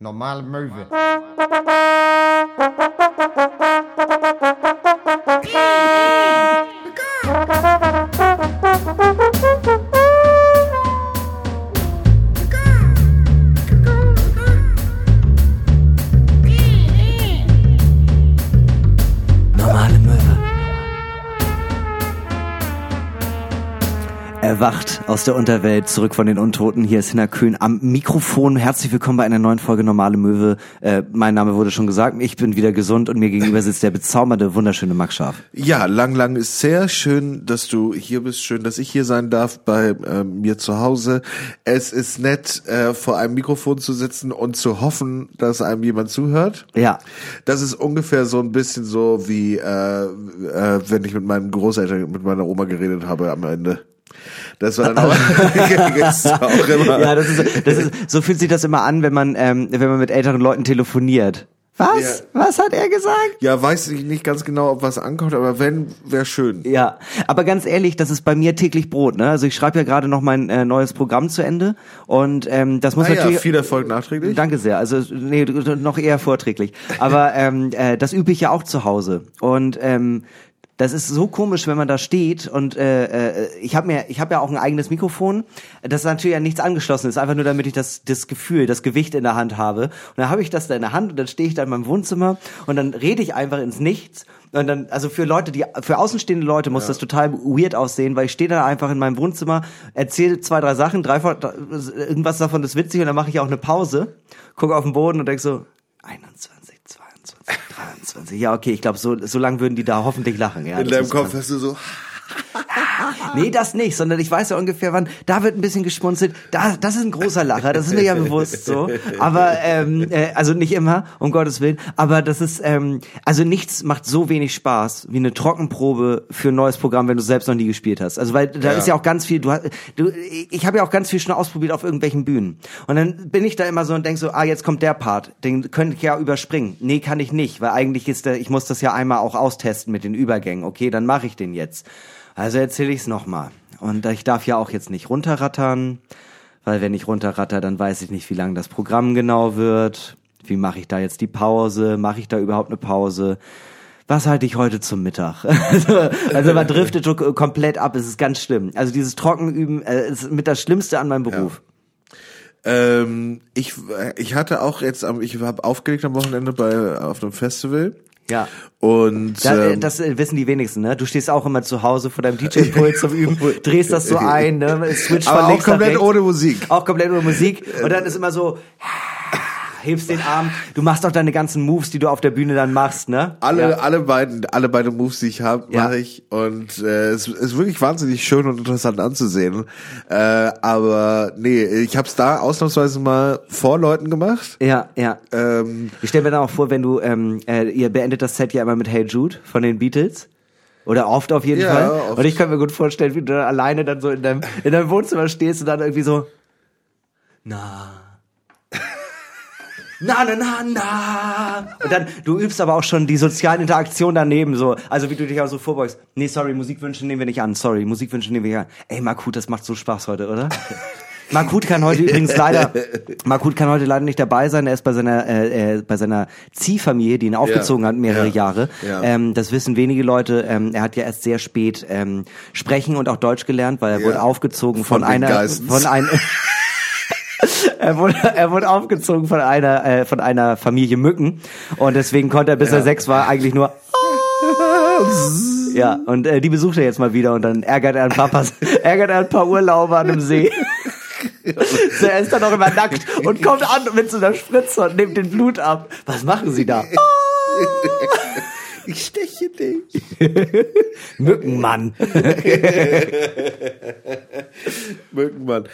Normale Möwe. Erwacht aus der Unterwelt, zurück von den Untoten. Hier ist Hinner Köhn am Mikrofon. Herzlich willkommen bei einer neuen Folge Normale Möwe. Äh, mein Name wurde schon gesagt. Ich bin wieder gesund und mir gegenüber sitzt der bezaubernde, wunderschöne Max Scharf. Ja, lang, lang ist sehr schön, dass du hier bist. Schön, dass ich hier sein darf bei äh, mir zu Hause. Es ist nett, äh, vor einem Mikrofon zu sitzen und zu hoffen, dass einem jemand zuhört. Ja. Das ist ungefähr so ein bisschen so wie, äh, äh, wenn ich mit meinen Großeltern, mit meiner Oma geredet habe am Ende. Das war dann auch, auch immer. Ja, das ist, das ist, so fühlt sich das immer an, wenn man, ähm, wenn man mit älteren Leuten telefoniert. Was? Ja. Was hat er gesagt? Ja, weiß ich nicht ganz genau, ob was ankommt, aber wenn, wäre schön. Ja, aber ganz ehrlich, das ist bei mir täglich Brot. Ne? Also ich schreibe ja gerade noch mein äh, neues Programm zu Ende und ähm, das muss Ah ja, natürlich. viel Erfolg nachträglich. Danke sehr. Also nee, noch eher vorträglich. Aber ähm, äh, das übe ich ja auch zu Hause und ähm, das ist so komisch, wenn man da steht und äh, äh, ich habe mir, ich habe ja auch ein eigenes Mikrofon, das natürlich ja nichts angeschlossen ist, einfach nur damit ich das das Gefühl, das Gewicht in der Hand habe. Und dann habe ich das da in der Hand und dann stehe ich da in meinem Wohnzimmer und dann rede ich einfach ins Nichts. Und dann, also für Leute, die, für außenstehende Leute muss das total weird aussehen, weil ich stehe dann einfach in meinem Wohnzimmer, erzähle zwei, drei Sachen, drei, irgendwas davon ist witzig und dann mache ich auch eine Pause, gucke auf den Boden und denk so, 21, 22, 23, ja okay, ich glaube, so, so lang würden die da hoffentlich lachen. Ja, In deinem Kopf hast du so, Nee, das nicht, sondern ich weiß ja ungefähr wann, da wird ein bisschen geschmunzelt, da, das ist ein großer Lacher, das ist mir ja bewusst so. Aber, ähm, äh, also nicht immer, um Gottes Willen, aber das ist, ähm, also nichts macht so wenig Spaß wie eine Trockenprobe für ein neues Programm, wenn du selbst noch nie gespielt hast. Also weil da Ja. ist ja auch ganz viel, du, hast- du ich habe ja auch ganz viel schon ausprobiert auf irgendwelchen Bühnen. Und dann bin ich da immer so und denk so, ah, jetzt kommt der Part, den könnte ich ja überspringen. Nee, kann ich nicht, weil eigentlich ist der, ich muss das ja einmal auch austesten mit den Übergängen. Okay, dann mache ich den jetzt. Also erzähle ich es nochmal. Und ich darf ja auch jetzt nicht runterrattern, weil wenn ich runterratter, dann weiß ich nicht, wie lang das Programm genau wird. Wie mache ich da jetzt die Pause? Mache ich da überhaupt eine Pause? Was halte ich heute zum Mittag? Also, also man driftet komplett ab, es ist ganz schlimm. Also dieses Trockenüben äh, ist mit das Schlimmste an meinem Beruf. Ähm, ich, ich hatte auch jetzt ich habe aufgelegt am Wochenende bei auf einem Festival Ja. und Da, äh, ähm, das äh, wissen die wenigsten, ne? Du stehst auch immer zu Hause vor deinem DJ-Pult zum Üben, drehst das so ein, ne? Switch aber von auch links nach komplett rechts. ohne Musik. Auch komplett ohne Musik. Und dann ist immer so, hebst den Arm. Du machst auch deine ganzen Moves, die du auf der Bühne dann machst, ne? Alle, Ja. alle beiden, alle beiden Moves, die ich habe, Ja. mache ich und äh, es ist wirklich wahnsinnig schön und interessant anzusehen. Äh, aber nee, ich habe es da ausnahmsweise mal vor Leuten gemacht. Ja, ja. Ähm, Ich stelle mir dann auch vor, wenn du, ähm, äh, ihr beendet das Set ja immer mit Hey Jude von den Beatles. Oder oft auf jeden Ja, Fall. oft. Und ich kann mir gut vorstellen, wie du da alleine dann so in deinem, in deinem Wohnzimmer stehst und dann irgendwie so, na. Na, na, na, na. Und dann, du übst aber auch schon die sozialen Interaktionen daneben, so. Also, wie du dich auch so vorbeugst. Nee, sorry, Musikwünsche nehmen wir nicht an. Sorry, Musikwünsche nehmen wir nicht an. Ey, Markut, das macht so Spaß heute, oder? Markut kann heute übrigens leider, Markut kann heute leider nicht dabei sein. Er ist bei seiner, äh, äh, bei seiner Ziehfamilie, die ihn aufgezogen hat, mehrere ja, Jahre. ja. Ähm, das wissen wenige Leute. Ähm, er hat ja erst sehr spät ähm, sprechen und auch Deutsch gelernt, weil er Ja. wurde aufgezogen von, Von einer, Geissens. von einer, er wurde, er wurde aufgezogen von einer, äh, von einer Familie Mücken und deswegen konnte er, bis er sechs war, eigentlich nur ja, und äh, die besucht er jetzt mal wieder und dann ärgert er ein paar, ärgert er ein paar Urlauber an einem See. so, er ist dann auch immer nackt und kommt an mit so einer Spritze und nimmt den Blut ab. Was machen Sie da? ich steche dich. Mückenmann. Mückenmann.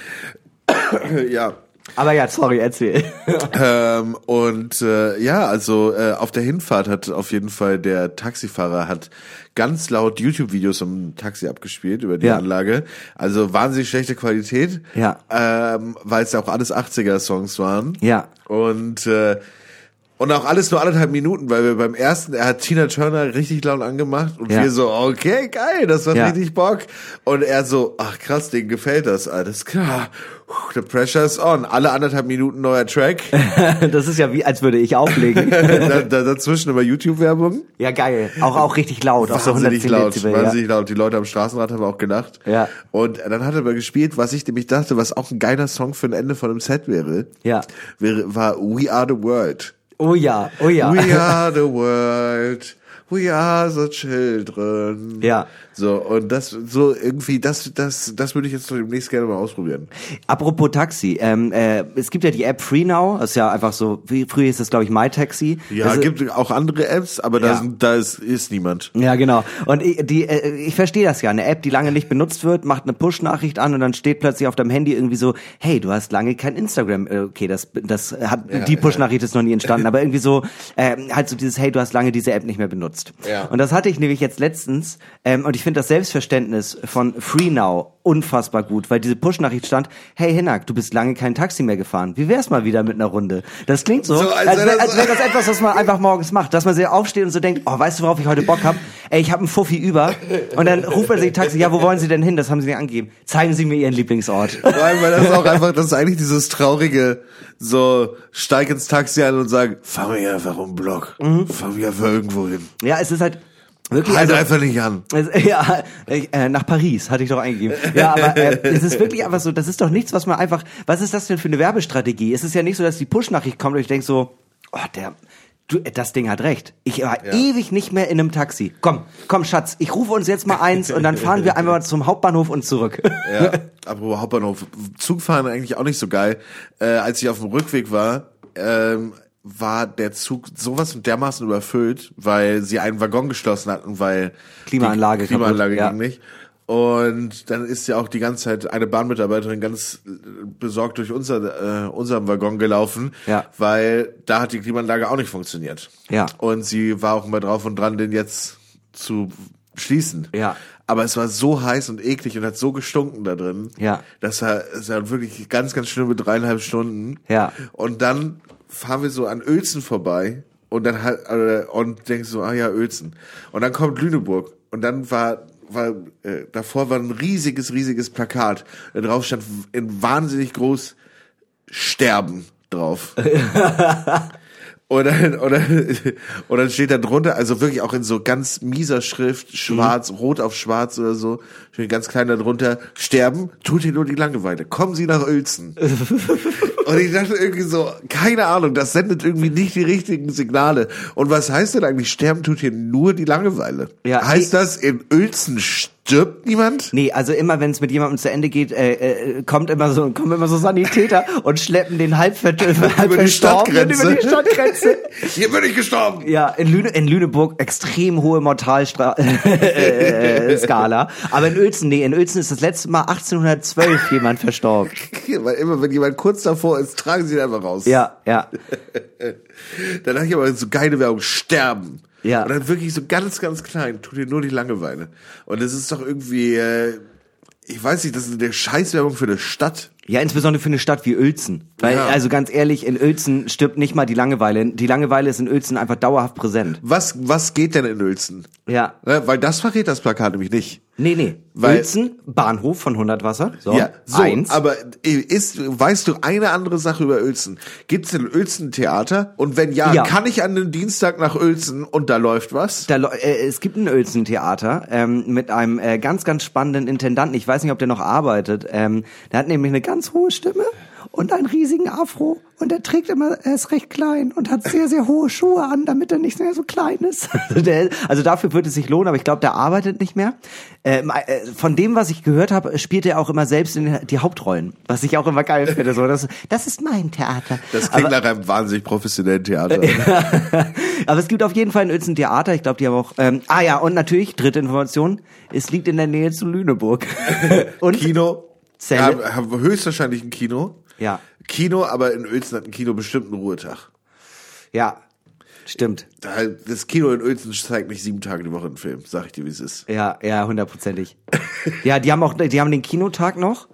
Ja. Aber ja, sorry, erzähl. Ähm, und äh, ja, also äh, auf der Hinfahrt hat auf jeden Fall der Taxifahrer hat ganz laut YouTube-Videos im Taxi abgespielt über die Ja. Anlage. Also wahnsinnig schlechte Qualität. Ja. Ähm, weil es ja auch alles 80er-Songs waren. Ja. Und äh, Und auch alles nur anderthalb Minuten, weil wir beim ersten, er hat Tina Turner richtig laut angemacht und Ja. wir so, okay, geil, das macht Ja. richtig Bock. Und er so, ach krass, denen gefällt das, alles klar. The pressure is on. Alle anderthalb Minuten neuer Track. Das ist ja wie, als würde ich auflegen. da, da, dazwischen immer YouTube-Werbung. ja, geil. Auch, auch richtig laut. Auch so Wahnsinnig 110 laut, Dezibel. wahnsinnig laut. Die Leute am Straßenrad haben auch gelacht. Ja. Und dann hat er aber gespielt, was ich nämlich dachte, was auch ein geiler Song für ein Ende von einem Set wäre. Ja. Wäre, war We Are the World. Oh ja, oh ja. We are the world. We are the children. Ja. So, und das, so irgendwie, das, das, das würde ich jetzt demnächst gerne mal ausprobieren. Apropos Taxi, ähm, äh, es gibt ja die App Free Now, das ist ja einfach so, wie früher hieß das glaube ich MyTaxi. Ja, ist, gibt auch andere Apps, aber da, Ja. sind, da ist, ist niemand. Ja, genau. Und ich, die, äh, ich verstehe das ja. Eine App, die lange nicht benutzt wird, macht eine Push-Nachricht an und dann steht plötzlich auf deinem Handy irgendwie so, hey, du hast lange kein Instagram. Äh, Okay, das, das hat, die Push-Nachricht ist noch nie entstanden, aber irgendwie so, ähm, halt so dieses, hey, du hast lange diese App nicht mehr benutzt. Ja. Und das hatte ich nämlich jetzt letztens, ähm, und ich finde das Selbstverständnis von FreeNow unfassbar gut, weil diese Push-Nachricht stand, hey Hinak, du bist lange kein Taxi mehr gefahren. Wie wär's mal wieder mit einer Runde? Das klingt so, So, als als, wär wär, das- wäre das etwas, was man einfach morgens macht, dass man sich aufsteht und so denkt, oh, weißt du, worauf ich heute Bock hab? Ey, ich hab einen Fuffi über. Und dann ruft man sich Taxi, ja, wo wollen Sie denn hin? Das haben Sie mir angegeben. Zeigen Sie mir Ihren Lieblingsort. Allem, weil das auch einfach, das ist eigentlich dieses traurige, so, steig ins Taxi ein und sag, fahr mich einfach um Block. Mhm. Fahr mich einfach irgendwo hin. Ja, es ist halt wirklich, Halt also, einfach nicht an. ja, äh, nach Paris hatte ich doch eingegeben. Ja, aber äh, es ist wirklich einfach so, das ist doch nichts, was man einfach, was ist das denn für eine Werbestrategie? Es ist ja nicht so, dass die Push-Nachricht kommt und ich denk so, oh, der, du, das Ding hat recht. Ich war ewig nicht mehr in einem Taxi. Komm, komm, Schatz, ich rufe uns jetzt mal eins und dann fahren wir einmal zum Hauptbahnhof und zurück. Ja, apropos Hauptbahnhof. Zugfahren eigentlich auch nicht so geil. Äh, als ich auf dem Rückweg war, ähm, war der Zug sowas von dermaßen überfüllt, weil sie einen Waggon geschlossen hatten, weil Klimaanlage Klimaanlage kaputt, ging nicht. Und dann ist ja auch die ganze Zeit eine Bahnmitarbeiterin ganz besorgt durch unser, äh, unseren Waggon gelaufen, Ja. weil da hat die Klimaanlage auch nicht funktioniert. Ja. Und sie war auch immer drauf und dran, den jetzt zu schließen. Ja. Aber es war so heiß und eklig und hat so gestunken da drin. Ja. Das war, es war wirklich ganz, ganz schlimme dreieinhalb Stunden. Ja. Und dann fahren wir so an Uelzen vorbei und dann halt, äh, und denkst so, ah ja, Uelzen. Und dann kommt Lüneburg und dann war, war, äh, davor war ein riesiges, riesiges Plakat. Da drauf stand in wahnsinnig groß Sterben drauf. Und dann, und, dann, und dann steht da drunter, also wirklich auch in so ganz mieser Schrift, schwarz, rot auf schwarz oder so, steht ganz klein da drunter, sterben, tut ihr nur die Langeweile, kommen Sie nach Uelzen. und ich dachte irgendwie so, keine Ahnung, das sendet irgendwie nicht die richtigen Signale. Und was heißt denn eigentlich, sterben tut hier nur die Langeweile? Ja, heißt das, in Uelzen stirbt niemand? Nee, also immer wenn es mit jemandem zu Ende geht, äh, äh, kommt immer so kommen immer so Sanitäter und schleppen den halb, ver halb Über die Stadtgrenze. über die Stadtgrenze. Hier bin ich gestorben. Ja, in, Lüne, in Lüneburg extrem hohe Mortalskala. äh, Skala. Aber in Uelzen, nee, in Uelzen ist das letzte Mal 1812 jemand verstorben. Weil immer, wenn jemand kurz davor ist, tragen sie ihn einfach raus. Ja, ja. Dann dachte ich aber so geile Werbung, sterben. Ja. Und dann wirklich so ganz, ganz klein, tut dir nur die Langeweile. Und das ist doch irgendwie, äh, ich weiß nicht, das ist eine Scheißwerbung für eine Stadt. Ja, insbesondere für eine Stadt wie Uelzen. Weil, Ja. also ganz ehrlich, in Uelzen stirbt nicht mal die Langeweile. Die Langeweile ist in Uelzen einfach dauerhaft präsent. Was, was geht denn in Uelzen? Ja. Ne, Weil das verrät das Plakat nämlich nicht. Nee, nee. Weil- Uelzen, Bahnhof von 100 Wasser. So, ja, so, eins. aber ist, weißt du eine andere Sache über Uelzen? Gibt es in Uelzen ein Theater? Und wenn ja, Ja. kann ich an den Dienstag nach Uelzen und da läuft was? Da, äh, es gibt ein Uelzen-Theater ähm, mit einem äh, ganz, ganz spannenden Intendanten. Ich weiß nicht, ob der noch arbeitet. Ähm, der hat nämlich eine ganz hohe Stimme und einen riesigen Afro. Und er trägt immer, er ist recht klein und hat sehr, sehr hohe Schuhe an, damit er nicht mehr so klein ist. Also, der, also dafür wird es sich lohnen, aber ich glaube, der arbeitet nicht mehr. Ähm, äh, von dem, was ich gehört habe, spielt er auch immer selbst in die Hauptrollen. Was ich auch immer geil finde. So, das, das ist mein Theater. Das klingt aber, nach einem wahnsinnig professionellen Theater. aber es gibt auf jeden Fall ein Uelzen Theater. Ich glaube, die haben auch. Ähm, ah ja, und natürlich, dritte Information, es liegt in der Nähe zu Lüneburg. und Kino. Zelle. Ja, haben höchstwahrscheinlich ein Kino. Ja. Kino, aber in Uelzen hat ein Kino bestimmt einen Ruhetag. Ja, stimmt. Da- Das Kino in Uelzen zeigt nicht sieben Tage die Woche einen Film, sag ich dir, wie es ist. Ja, ja, hundertprozentig. ja, die haben auch, die haben den Kinotag noch,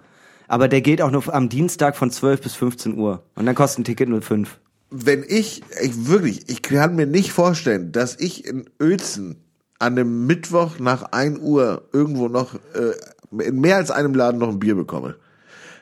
aber der gilt auch nur am Dienstag von 12 bis 15 Uhr. Und dann kostet ein Ticket nur 5. wenn ich, ich wirklich, ich kann mir nicht vorstellen, dass ich in Uelzen an einem Mittwoch nach 1 Uhr irgendwo noch äh, in mehr als einem Laden noch ein Bier bekomme.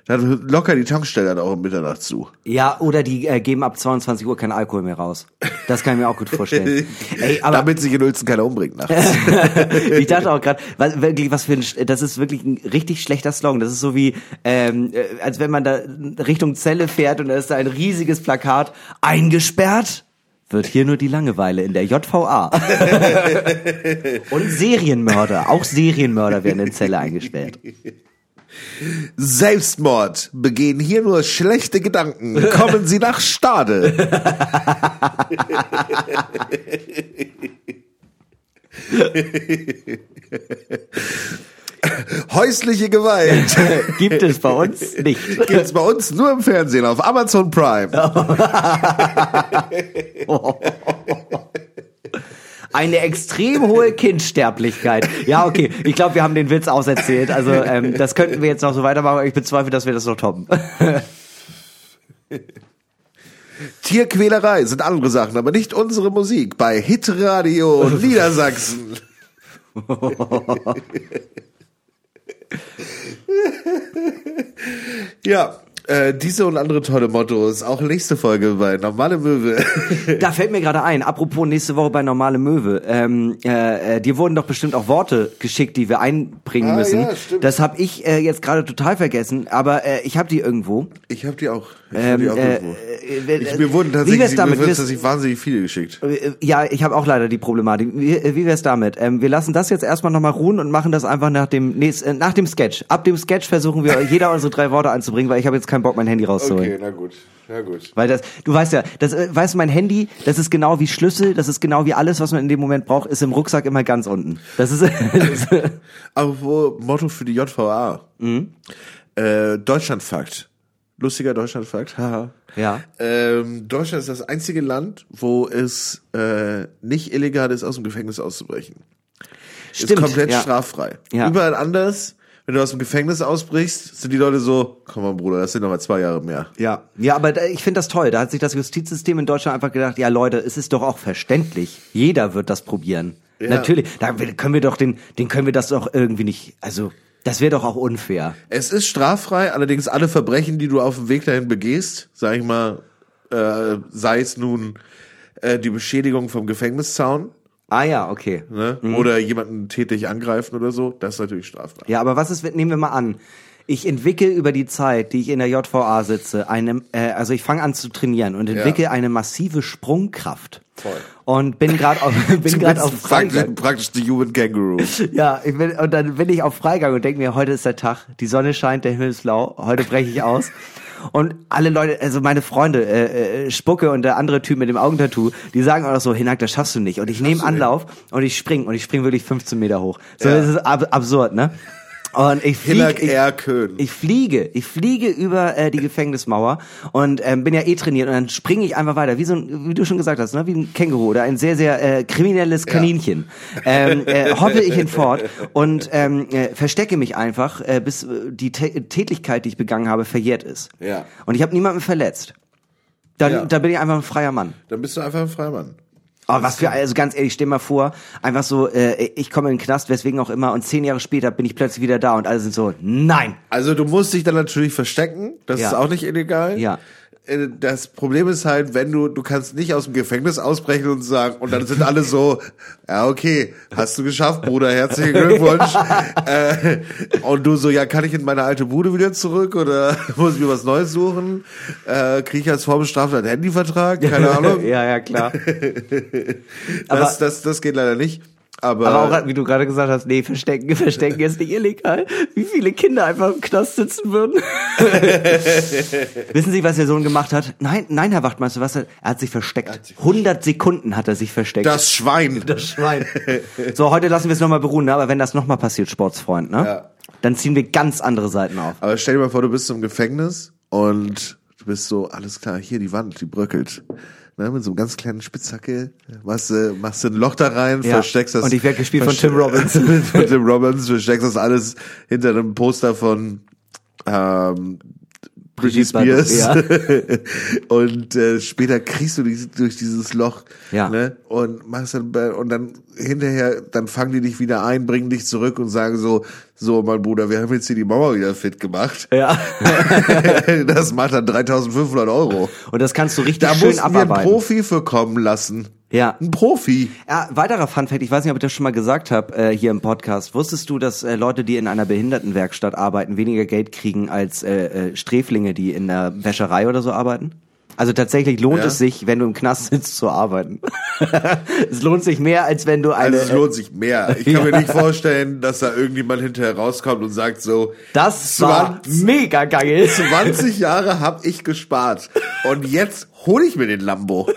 Dann locker die Tankstelle dann auch um Mitternacht zu. Ja, oder die äh, geben ab 22 Uhr keinen Alkohol mehr raus. Das kann ich mir auch gut vorstellen. Ey, aber Damit sich in Uelzen keiner umbringt nachts. ich dachte auch gerade, was, wirklich, was für ein, das ist wirklich ein richtig schlechter Slogan. Das ist so wie, ähm, äh, als wenn man da Richtung Zelle fährt und da ist da ein riesiges Plakat, eingesperrt wird hier nur die Langeweile in der JVA. und Serienmörder, auch Serienmörder werden in Zelle eingesperrt. Selbstmord. Begehen hier nur schlechte Gedanken. Kommen Sie nach Stade. Häusliche Gewalt Gibt es bei uns nicht. gibt's bei uns nur im Fernsehen auf Amazon Prime. Eine extrem hohe Kindsterblichkeit. Ja, okay. Ich glaube, wir haben den Witz auserzählt. Also ähm, das könnten wir jetzt noch so weitermachen. aber Ich bezweifle, dass wir das noch toppen. Tierquälerei sind andere Sachen, aber nicht unsere Musik bei Hitradio Niedersachsen. ja, äh, diese und andere tolle Mottos. Auch nächste Folge bei Normale Möwe. Da fällt mir gerade ein, apropos nächste Woche bei Normale Möwe. Ähm, äh, äh, dir wurden doch bestimmt auch Worte geschickt, die wir einbringen Ah, müssen. ja, stimmt. das habe ich äh, jetzt gerade total vergessen, aber äh, ich habe die irgendwo. Ich habe die auch. Ich Ähm, äh, irgendwo. äh, ich, mir wurden wie wär's tatsächlich, damit? mir wurden tatsächlich wahnsinnig viele geschickt. Äh, Ja, ich habe auch leider die Problematik. Wie, äh, wie wär's damit? Ähm, wir lassen das jetzt erstmal nochmal ruhen und machen das einfach nach dem äh, nach dem Sketch. Ab dem Sketch versuchen wir jeder unsere drei Worte einzubringen, weil ich habe jetzt keinen Bock, mein Handy rauszuholen. Okay, na gut. Na gut. Weil das, du weißt ja, das, äh, weißt du, mein Handy, das ist genau wie Schlüssel, das ist genau wie alles, was man in dem Moment braucht, ist im Rucksack immer ganz unten. Das ist, Aber Motto für die JVA. Mhm. Äh, Deutschlandfakt. Lustiger Deutschlandfakt. Ja. Ähm, Deutschland ist das einzige Land, wo es äh, nicht illegal ist, aus dem Gefängnis auszubrechen. Stimmt, ist komplett ja. straffrei. Ja. Überall anders, wenn du aus dem Gefängnis ausbrichst, sind die Leute so, komm mal Bruder, das sind noch mal zwei Jahre mehr. Ja, ja, aber ich finde das toll. Da hat sich das Justizsystem in Deutschland einfach gedacht, ja Leute, es ist doch auch verständlich. Jeder wird das probieren. Ja. Natürlich, da können wir doch den, den können wir das doch irgendwie nicht. Also, das wäre doch auch unfair. Es ist straffrei, allerdings alle Verbrechen, die du auf dem Weg dahin begehst, sag ich mal, äh, sei es nun äh, die Beschädigung vom Gefängniszaun Ah ja, okay. ne? oder jemanden tätig angreifen oder so, das ist natürlich strafbar. Ja, aber was ist, nehmen wir mal an, ich entwickle über die Zeit, die ich in der JVA sitze, eine, äh, also ich fange an zu trainieren und entwickle eine massive Sprungkraft. Voll. Und bin gerade auf, bin gerade auf Freigang. praktisch die Human Kangaroo. Ja, ich bin, und dann bin ich auf Freigang und denke mir, heute ist der Tag, die Sonne scheint, der Himmel ist blau, heute breche ich aus. Und alle Leute, also meine Freunde, äh, äh, Spucke und der andere Typ mit dem Augentattoo, die sagen auch noch so, Hinak, das schaffst du nicht. Und ich nehme Anlauf und ich spring und ich spring wirklich 15 Meter hoch. So, Ja. das ist ab absurd, ne? Und ich fliege, ich, ich fliege, ich fliege über äh, die Gefängnismauer und ähm, bin ja eh trainiert und dann springe ich einfach weiter, wie so ein, wie du schon gesagt hast, ne, wie ein Känguru oder ein sehr sehr äh, kriminelles Kaninchen. Ähm, äh, hoppe ich hinfort und ähm, äh, verstecke mich einfach, äh, bis äh, die Tä Tätigkeit, die ich begangen habe, verjährt ist. Ja. Und ich habe niemanden verletzt. Dann, Ja. da bin ich einfach ein freier Mann. Dann bist du einfach ein Freimann. Aber was für, also ganz ehrlich, stell mal vor, einfach so, äh, ich komme in den Knast, weswegen auch immer, und zehn Jahre später bin ich plötzlich wieder da und alle sind so, nein, Also du musst dich dann natürlich verstecken, das Ja. ist auch nicht illegal. Ja. Äh, Das Problem ist halt, wenn du, du kannst nicht aus dem Gefängnis ausbrechen und sagen, und dann sind alle so, ja okay, hast du geschafft, Bruder, herzlichen Glückwunsch. äh, und du so, ja, kann ich in meine alte Bude wieder zurück oder muss ich mir was Neues suchen? Äh, Kriege ich als Vorbestrafter einen Handyvertrag? Keine Ahnung. ja, ja, klar. das, das, das geht leider nicht. Aber, aber auch, wie du gerade gesagt hast, nee, verstecken, verstecken ist nicht illegal. Wie viele Kinder einfach im Knast sitzen würden. Wissen Sie, was Ihr Sohn gemacht hat? Nein, nein, Herr Wachtmeister, was er, er hat sich versteckt. 100 Sekunden hat er sich versteckt. das Schwein. das Schwein. So, heute lassen wir es nochmal beruhen, ne? aber wenn das nochmal passiert, Sportsfreund, ne? Ja. Dann ziehen wir ganz andere Seiten auf. Aber stell dir mal vor, du bist im Gefängnis und du bist so, alles klar, hier die Wand, die bröckelt. Ne, mit so einem ganz kleinen Spitzhacke machst du, machst ein Loch da rein, Ja. versteckst das. Und ich werd gespielt von Tim Robbins. von Tim Robbins, versteckst das alles hinter einem Poster von ähm, Britney Spears. Bardot, und äh, später kriegst du dich durch dieses Loch Ja. ne? und machst dann und dann hinterher, dann fangen die dich wieder ein, bringen dich zurück und sagen so, so mein Bruder, wir haben jetzt hier die Mauer wieder fit gemacht. Ja. das macht dann 3.500 Euro. Und das kannst du richtig Da schön mussten wir einen abarbeiten. Profi für kommen lassen. Ja. Ein Profi. Ja, weiterer Funfact, ich weiß nicht, ob ich das schon mal gesagt habe äh, hier im Podcast. Wusstest du, dass äh, Leute, die in einer Behindertenwerkstatt arbeiten, weniger Geld kriegen als äh, äh, Sträflinge, die in der Wäscherei oder so arbeiten? Also tatsächlich lohnt Ja. es sich, wenn du im Knast sitzt, zu arbeiten. es lohnt sich mehr, als wenn du eine... Also es lohnt sich mehr. Ich kann mir nicht vorstellen, dass da irgendjemand hinterher rauskommt und sagt so, das war 20 mega geil. 20 Jahre hab ich gespart und jetzt hole ich mir den Lambo.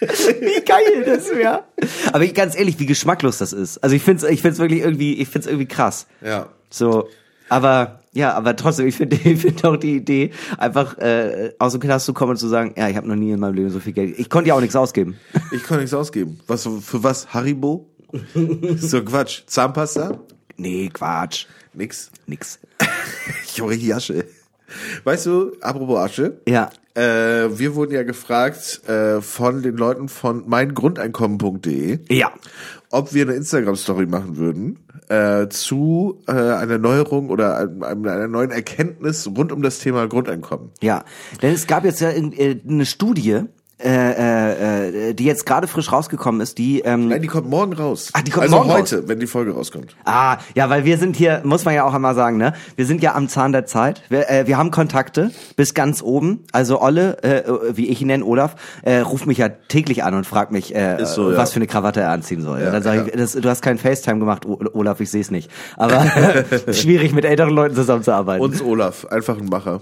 Wie geil das wäre. Aber ich, ganz ehrlich, wie geschmacklos das ist. Also ich find's, ich find's wirklich irgendwie, ich find's irgendwie krass. Ja. So, aber ja, aber trotzdem, ich finde ich find auch die Idee, einfach äh, aus dem Knast zu kommen und zu sagen, ja, ich habe noch nie in meinem Leben so viel Geld. Ich konnte ja auch nichts ausgeben. Ich kann nichts ausgeben. Was für was? Haribo? so Quatsch. Zahnpasta? Nee, Quatsch. Nix. Nix. Ich hole hier Asche. Weißt du, apropos Asche, Ja. äh, wir wurden ja gefragt äh, von den Leuten von meingrundeinkommen.de, Ja. ob wir eine Instagram-Story machen würden äh, zu äh, einer Neuerung oder einem- einer neuen Erkenntnis rund um das Thema Grundeinkommen. Ja. Denn es gab jetzt ja in- äh, eine Studie, äh, äh, äh, die jetzt gerade frisch rausgekommen ist, die ähm, Nein, die kommt morgen raus. Ah, die kommt also morgen heute, wenn die Folge rauskommt. Ah, ja, weil wir sind hier, muss man ja auch einmal sagen, ne? Wir sind ja am Zahn der Zeit. Wir, äh, wir haben Kontakte bis ganz oben. Also Olle, äh, wie ich ihn nenne, Olaf, äh, ruft mich ja täglich an und fragt mich, äh, so, ja. was für eine Krawatte er anziehen soll. Ja, dann sage ja. ich, das, du hast keinen FaceTime gemacht, O- Olaf, ich sehe es nicht. Aber schwierig mit älteren Leuten zusammenzuarbeiten. Uns Olaf, einfach ein Macher.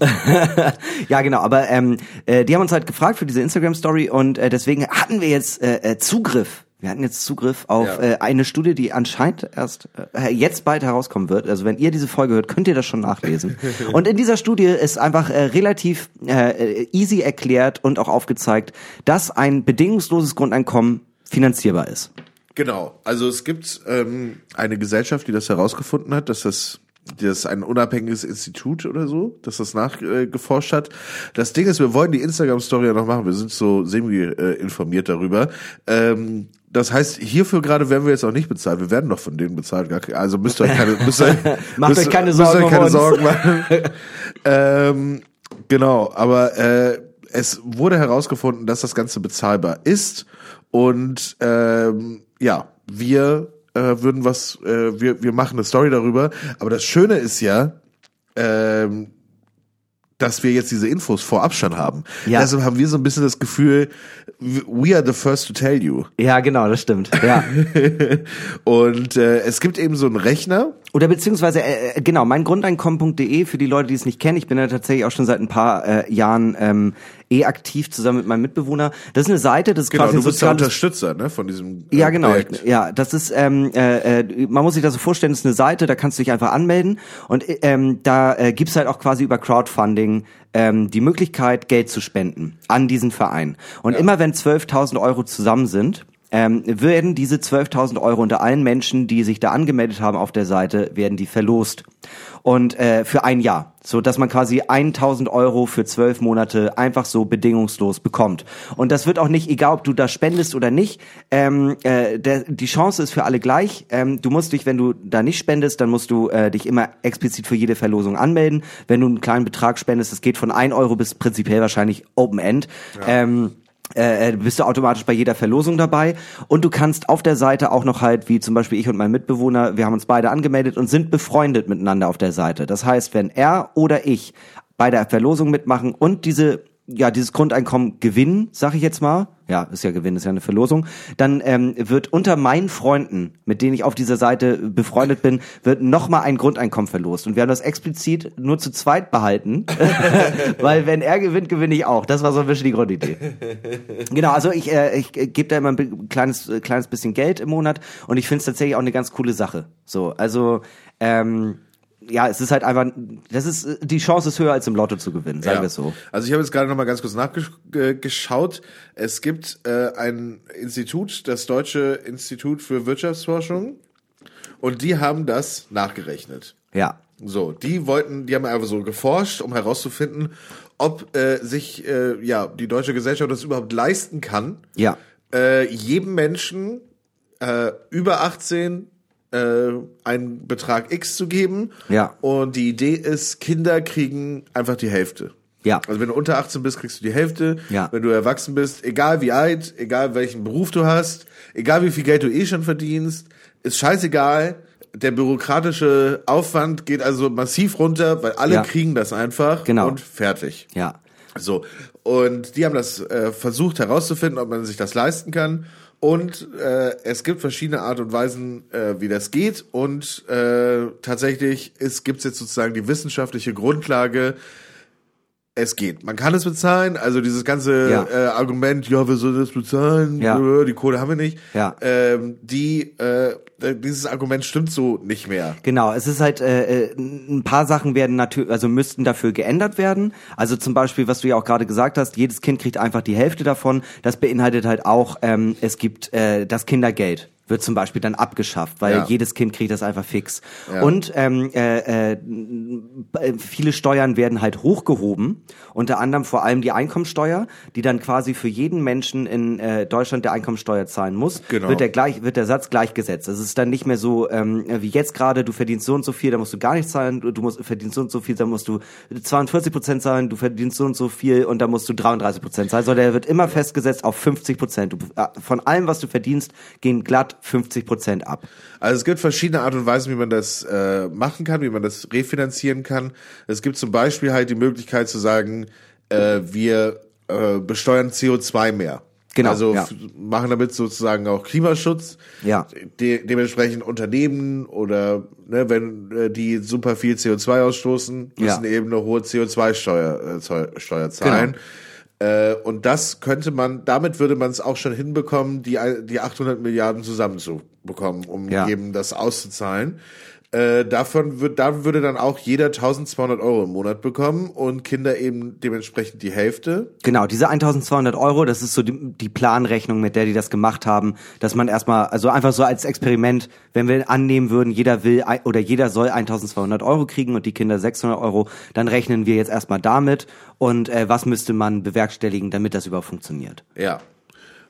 ja, genau. Aber ähm, äh, die haben uns halt gefragt für diese Instagram-Story und äh, deswegen hatten wir jetzt äh, äh, Zugriff. Wir hatten jetzt Zugriff auf Ja. äh, eine Studie, die anscheinend erst äh, jetzt bald herauskommen wird. Also wenn ihr diese Folge hört, könnt ihr das schon nachlesen. und in dieser Studie ist einfach äh, relativ äh, easy erklärt und auch aufgezeigt, dass ein bedingungsloses Grundeinkommen finanzierbar ist. Genau. Also es gibt ähm, eine Gesellschaft, die das herausgefunden hat, dass das das ist ein unabhängiges Institut oder so, dass das nachgeforscht hat. Das Ding ist, wir wollen die Instagram-Story ja noch machen. Wir sind so semi-informiert darüber. Ähm, das heißt, hierfür gerade werden wir jetzt auch nicht bezahlt. Wir werden doch von denen bezahlt. Also müsst ihr euch keine, müsst ihr, Macht müsst, euch keine müsst Sorgen euch keine. Sorgen machen. ähm, genau, aber äh, es wurde herausgefunden, dass das Ganze bezahlbar ist und ähm, ja, wir äh, würden was, äh, wir wir machen eine Story darüber. Aber das Schöne ist ja, ähm, dass wir jetzt diese Infos vorab schon haben. Ja. Deshalb haben wir so ein bisschen das Gefühl, we are the first to tell you. Ja, genau, das stimmt. Ja. Und äh, es gibt eben so einen Rechner, Oder beziehungsweise, äh, äh, genau, mein Grundeinkommen.de für die Leute, die es nicht kennen. Ich bin ja tatsächlich auch schon seit ein paar äh, Jahren ähm, eh aktiv zusammen mit meinem Mitbewohner. Das ist eine Seite, das ist genau, quasi du ein bist der Unterstützer ne, von diesem äh, ja, genau. Projekt. Ja, das ist, ähm, äh, äh, man muss sich das so vorstellen, das ist eine Seite, da kannst du dich einfach anmelden und ähm, da äh, gibt's halt auch quasi über Crowdfunding ähm, die Möglichkeit, Geld zu spenden an diesen Verein. Und immer wenn 12.000 Euro zusammen sind, ähm, werden diese 12.000 Euro unter allen Menschen, die sich da angemeldet haben auf der Seite, werden die verlost. Und äh, für ein Jahr, so dass man quasi 1.000 Euro für zwölf Monate einfach so bedingungslos bekommt. Und das wird auch nicht, egal ob du da spendest oder nicht, ähm, äh, der, die Chance ist für alle gleich. Ähm, du musst dich, wenn du da nicht spendest, dann musst du äh, dich immer explizit für jede Verlosung anmelden. Wenn du einen kleinen Betrag spendest, das geht von 1 Euro bis prinzipiell wahrscheinlich Open End. Ähm, äh, bist du automatisch bei jeder Verlosung dabei und du kannst auf der Seite auch noch halt, wie zum Beispiel ich und mein Mitbewohner, wir haben uns beide angemeldet und sind befreundet miteinander auf der Seite. Das heißt, wenn er oder ich bei der Verlosung mitmachen und diese ja, dieses Grundeinkommen gewinnen, sag ich jetzt mal, ja, ist ja Gewinn, ist ja eine Verlosung, dann ähm, wird unter meinen Freunden, mit denen ich auf dieser Seite befreundet bin, wird nochmal ein Grundeinkommen verlost. Und wir haben das explizit nur zu zweit behalten, weil wenn er gewinnt, gewinne ich auch. Das war so ein bisschen die Grundidee. Genau, also ich, äh, ich gebe da immer ein kleines, äh, kleines bisschen Geld im Monat und ich finde es tatsächlich auch eine ganz coole Sache. So, also ähm, ja, es ist halt einfach, das ist äh, die Chance ist höher als im Lotto zu gewinnen, sagen Ja. wir es so. Also ich habe jetzt gerade noch mal ganz kurz nachgeschaut. Es gibt äh, ein Institut, das Deutsche Institut für Wirtschaftsforschung, und die haben das nachgerechnet. Ja. So, die wollten, die haben einfach so geforscht, um herauszufinden, ob äh, sich äh, ja die deutsche Gesellschaft das überhaupt leisten kann, Ja. äh, jedem Menschen äh, über 18 äh, einen Betrag X zu geben. Ja. Und die Idee ist, Kinder kriegen einfach die Hälfte. Ja. Also wenn du unter 18 bist, kriegst du die Hälfte. Ja. Wenn du erwachsen bist, egal wie alt, egal welchen Beruf du hast, egal wie viel Geld du eh schon verdienst, ist scheißegal. Der bürokratische Aufwand geht also massiv runter, weil alle Ja. kriegen das einfach Genau. und fertig. Ja. So, und die haben das äh, versucht herauszufinden, ob man sich das leisten kann. Und äh, es gibt verschiedene Art und Weisen, äh, wie das geht. Und äh, tatsächlich gibt es jetzt sozusagen die wissenschaftliche Grundlage, es geht. Man kann es bezahlen. Also dieses ganze Ja. äh, Argument, ja, wer soll das bezahlen? Ja. Äh, Die Kohle haben wir nicht. Ja. Ähm, die, äh, dieses Argument stimmt so nicht mehr. Genau, es ist halt äh, äh, ein paar Sachen werden natürlich, also müssten dafür geändert werden. Also zum Beispiel, was du ja auch gerade gesagt hast, jedes Kind kriegt einfach die Hälfte davon. Das beinhaltet halt auch, ähm, es gibt äh, das Kindergeld wird zum Beispiel dann abgeschafft, weil Ja. jedes Kind kriegt das einfach fix. Ja. Und ähm, äh, äh, viele Steuern werden halt hochgehoben, unter anderem vor allem die Einkommensteuer, die dann quasi für jeden Menschen in äh, Deutschland der Einkommensteuer zahlen muss, Genau. wird der gleich wird der Satz gleichgesetzt. Es ist dann nicht mehr so ähm, wie jetzt gerade, du verdienst so und so viel, da musst du gar nichts zahlen, du, musst verdienst so und so viel, da musst du 42 Prozent zahlen, du verdienst so und so viel und da musst du 33 Prozent zahlen. Sondern der wird immer festgesetzt auf 50 Prozent. Äh, Von allem, was du verdienst, gehen glatt 50 Prozent ab. Also es gibt verschiedene Art und Weisen, wie man das äh, machen kann, wie man das refinanzieren kann. Es gibt zum Beispiel halt die Möglichkeit zu sagen, äh, wir äh, besteuern CO2 mehr. Genau, Also ja. machen damit sozusagen auch Klimaschutz. Ja. De dementsprechend Unternehmen oder ne, wenn äh, die super viel CO2 ausstoßen, müssen Ja. eben eine hohe CO2-Steuer äh, Steuer zahlen. Genau. Äh, und das könnte man, damit würde man es auch schon hinbekommen, die, die 800 Milliarden zusammenzubekommen, um Ja. eben das auszuzahlen. Äh, davon wird, da würde dann auch jeder 1200 Euro im Monat bekommen und Kinder eben dementsprechend die Hälfte. Genau, diese 1200 Euro, das ist so die, die Planrechnung, mit der die das gemacht haben, dass man erstmal, also einfach so als Experiment, wenn wir annehmen würden, jeder will oder jeder soll 1200 Euro kriegen und die Kinder 600 Euro, dann rechnen wir jetzt erstmal damit und äh, was müsste man bewerkstelligen, damit das überhaupt funktioniert. Ja.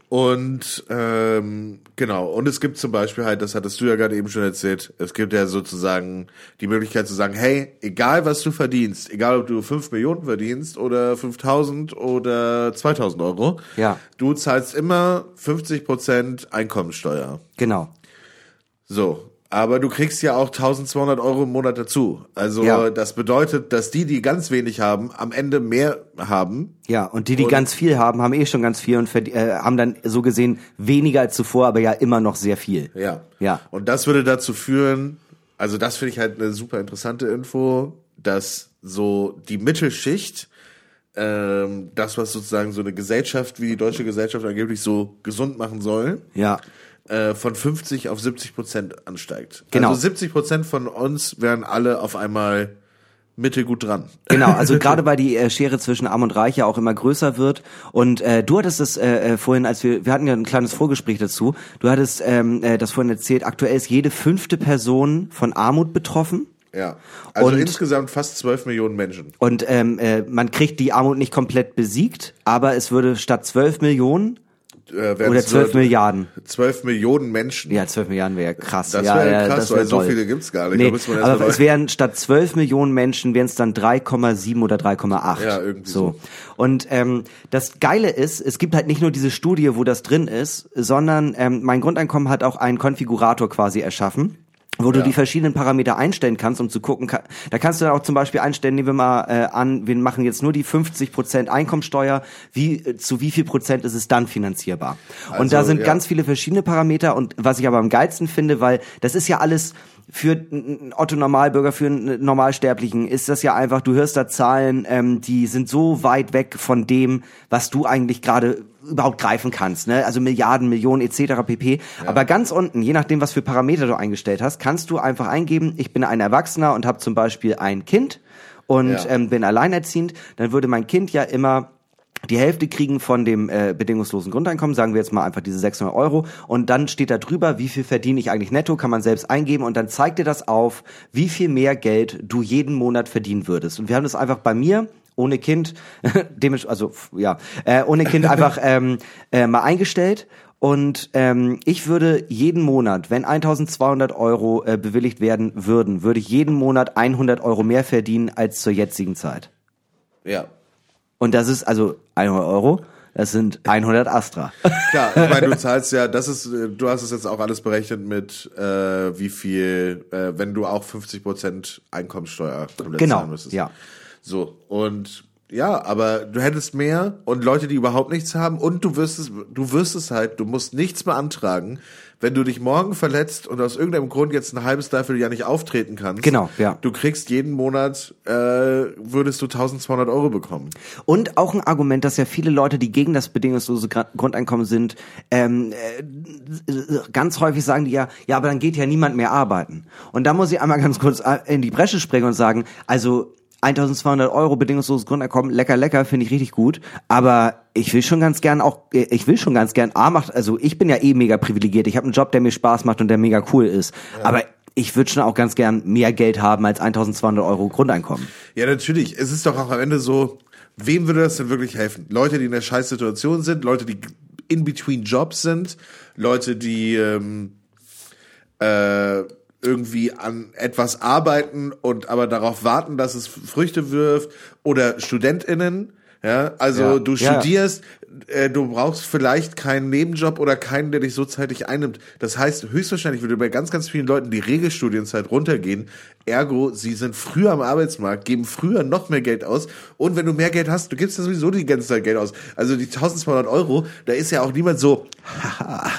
Und ähm, genau, und es gibt zum Beispiel halt, das hattest du ja gerade eben schon erzählt, es gibt ja sozusagen die Möglichkeit zu sagen, hey, egal was du verdienst, egal ob du 5 Millionen verdienst oder 5000 oder 2000 Euro, Ja. du zahlst immer 50 Prozent Einkommensteuer. Genau. So, aber du kriegst ja auch 1200 Euro im Monat dazu. Also Ja. das bedeutet, dass die, die ganz wenig haben, am Ende mehr haben. Ja, und die, die Und- ganz viel haben, haben eh schon ganz viel und äh, haben dann so gesehen weniger als zuvor, aber ja immer noch sehr viel. Ja. Ja. Und das würde dazu führen, also das finde ich halt eine super interessante Info, dass so die Mittelschicht, ähm, das, was sozusagen so eine Gesellschaft wie die deutsche Gesellschaft angeblich so gesund machen soll, Ja. Äh, von 50 auf 70 Prozent ansteigt. Genau. Also 70 Prozent von uns wären alle auf einmal mittelgut dran. Genau, also gerade weil die äh, Schere zwischen Arm und Reich ja auch immer größer wird. Und äh, du hattest es äh, äh, vorhin, als wir, wir hatten ja ein kleines Vorgespräch dazu, du hattest ähm, äh, das vorhin erzählt, aktuell ist jede fünfte Person von Armut betroffen. Ja. Also Und- insgesamt fast 12 Millionen Menschen. Und ähm, äh, man kriegt die Armut nicht komplett besiegt, aber es würde statt 12 Millionen Äh, oder es 12 nur Milliarden. 12 Millionen Menschen. Ja, 12 Milliarden wäre krass. Das wäre ja, krass, das wär weil so doll. viele gibt's gar nicht. Nee, aber es wären statt 12 Millionen Menschen, wären es dann 3,7 oder 3,8. Ja, irgendwie so. Und ähm, das Geile ist, es gibt halt nicht nur diese Studie, wo das drin ist, sondern ähm, mein Grundeinkommen hat auch einen Konfigurator quasi erschaffen wo du Ja. die verschiedenen Parameter einstellen kannst, um zu gucken, ka- da kannst du dann auch zum Beispiel einstellen, nehmen wir mal äh, an, wir machen jetzt nur die 50% Einkommensteuer, wie, äh, zu wie viel Prozent ist es dann finanzierbar? und da Also, sind ja. ganz viele verschiedene Parameter und was ich aber am geilsten finde, weil das ist ja alles für einen Otto Normalbürger, für einen Normalsterblichen ist das ja einfach, du hörst da Zahlen, ähm, die sind so weit weg von dem, was du eigentlich gerade überhaupt greifen kannst, ne? Also Milliarden, Millionen etc. pp. Aber ganz unten, je nachdem, was für Parameter du eingestellt hast, kannst du einfach eingeben, ich bin ein Erwachsener und habe zum Beispiel ein Kind und Ja. ähm, bin alleinerziehend, dann würde mein Kind ja immer die Hälfte kriegen von dem äh, bedingungslosen Grundeinkommen, sagen wir jetzt mal einfach diese 600 Euro und dann steht da drüber, wie viel verdiene ich eigentlich netto, kann man selbst eingeben und dann zeigt dir das auf, wie viel mehr Geld du jeden Monat verdienen würdest. Und wir haben das einfach bei mir ohne Kind, also ja, äh, ohne Kind einfach ähm, äh, mal eingestellt und ähm, ich würde jeden Monat, wenn 1200 Euro äh, bewilligt werden würden, würde ich jeden Monat 100 Euro mehr verdienen als zur jetzigen Zeit. Ja. Und das ist also 100 Euro. Das sind 100 Astra. Klar, meine, du zahlst ja, das ist, äh, du hast es jetzt auch alles berechnet mit, äh, wie viel, äh, wenn du auch 50 Prozent Einkommenssteuer komplett Genau, zahlen müsstest. ja. So, und ja, aber du hättest mehr und Leute, die überhaupt nichts haben und du wirst es, du wirst es halt, du musst nichts beantragen. Wenn du dich morgen verletzt und aus irgendeinem Grund jetzt ein halbes, dreiviertel Jahr nicht auftreten kannst, Genau, ja. du kriegst jeden Monat, äh, würdest du 1200 Euro bekommen. Und auch ein Argument, dass ja viele Leute, die gegen das bedingungslose Grundeinkommen sind, ähm, äh, ganz häufig sagen die ja, ja, aber dann geht ja niemand mehr arbeiten. Und da muss ich einmal ganz kurz äh, in die Bresche springen und sagen, also 1200 Euro bedingungsloses Grundeinkommen, lecker, lecker, finde ich richtig gut. Aber ich will schon ganz gern auch, ich will schon ganz gern, A macht, also ich bin ja eh mega privilegiert. Ich habe einen Job, der mir Spaß macht und der mega cool ist. Aber ich würde schon auch ganz gern mehr Geld haben als 1200 Euro Grundeinkommen. Ja, natürlich. Es ist doch auch am Ende so, wem würde das denn wirklich helfen? Leute, die in der Scheißsituation sind, Leute, die in between Jobs sind, Leute, die ähm, äh, irgendwie an etwas arbeiten und aber darauf warten, dass es Früchte wirft oder StudentInnen. Ja, also Ja. du Ja. studierst, äh, du brauchst vielleicht keinen Nebenjob oder keinen, der dich so zeitig einnimmt. Das heißt, höchstwahrscheinlich würde bei ganz, ganz vielen Leuten die Regelstudienzeit runtergehen. Ergo, sie sind früher am Arbeitsmarkt, geben früher noch mehr Geld aus. Und wenn du mehr Geld hast, du gibst ja sowieso die ganze Zeit Geld aus. Also die 1200 Euro, da ist ja auch niemand so, haha,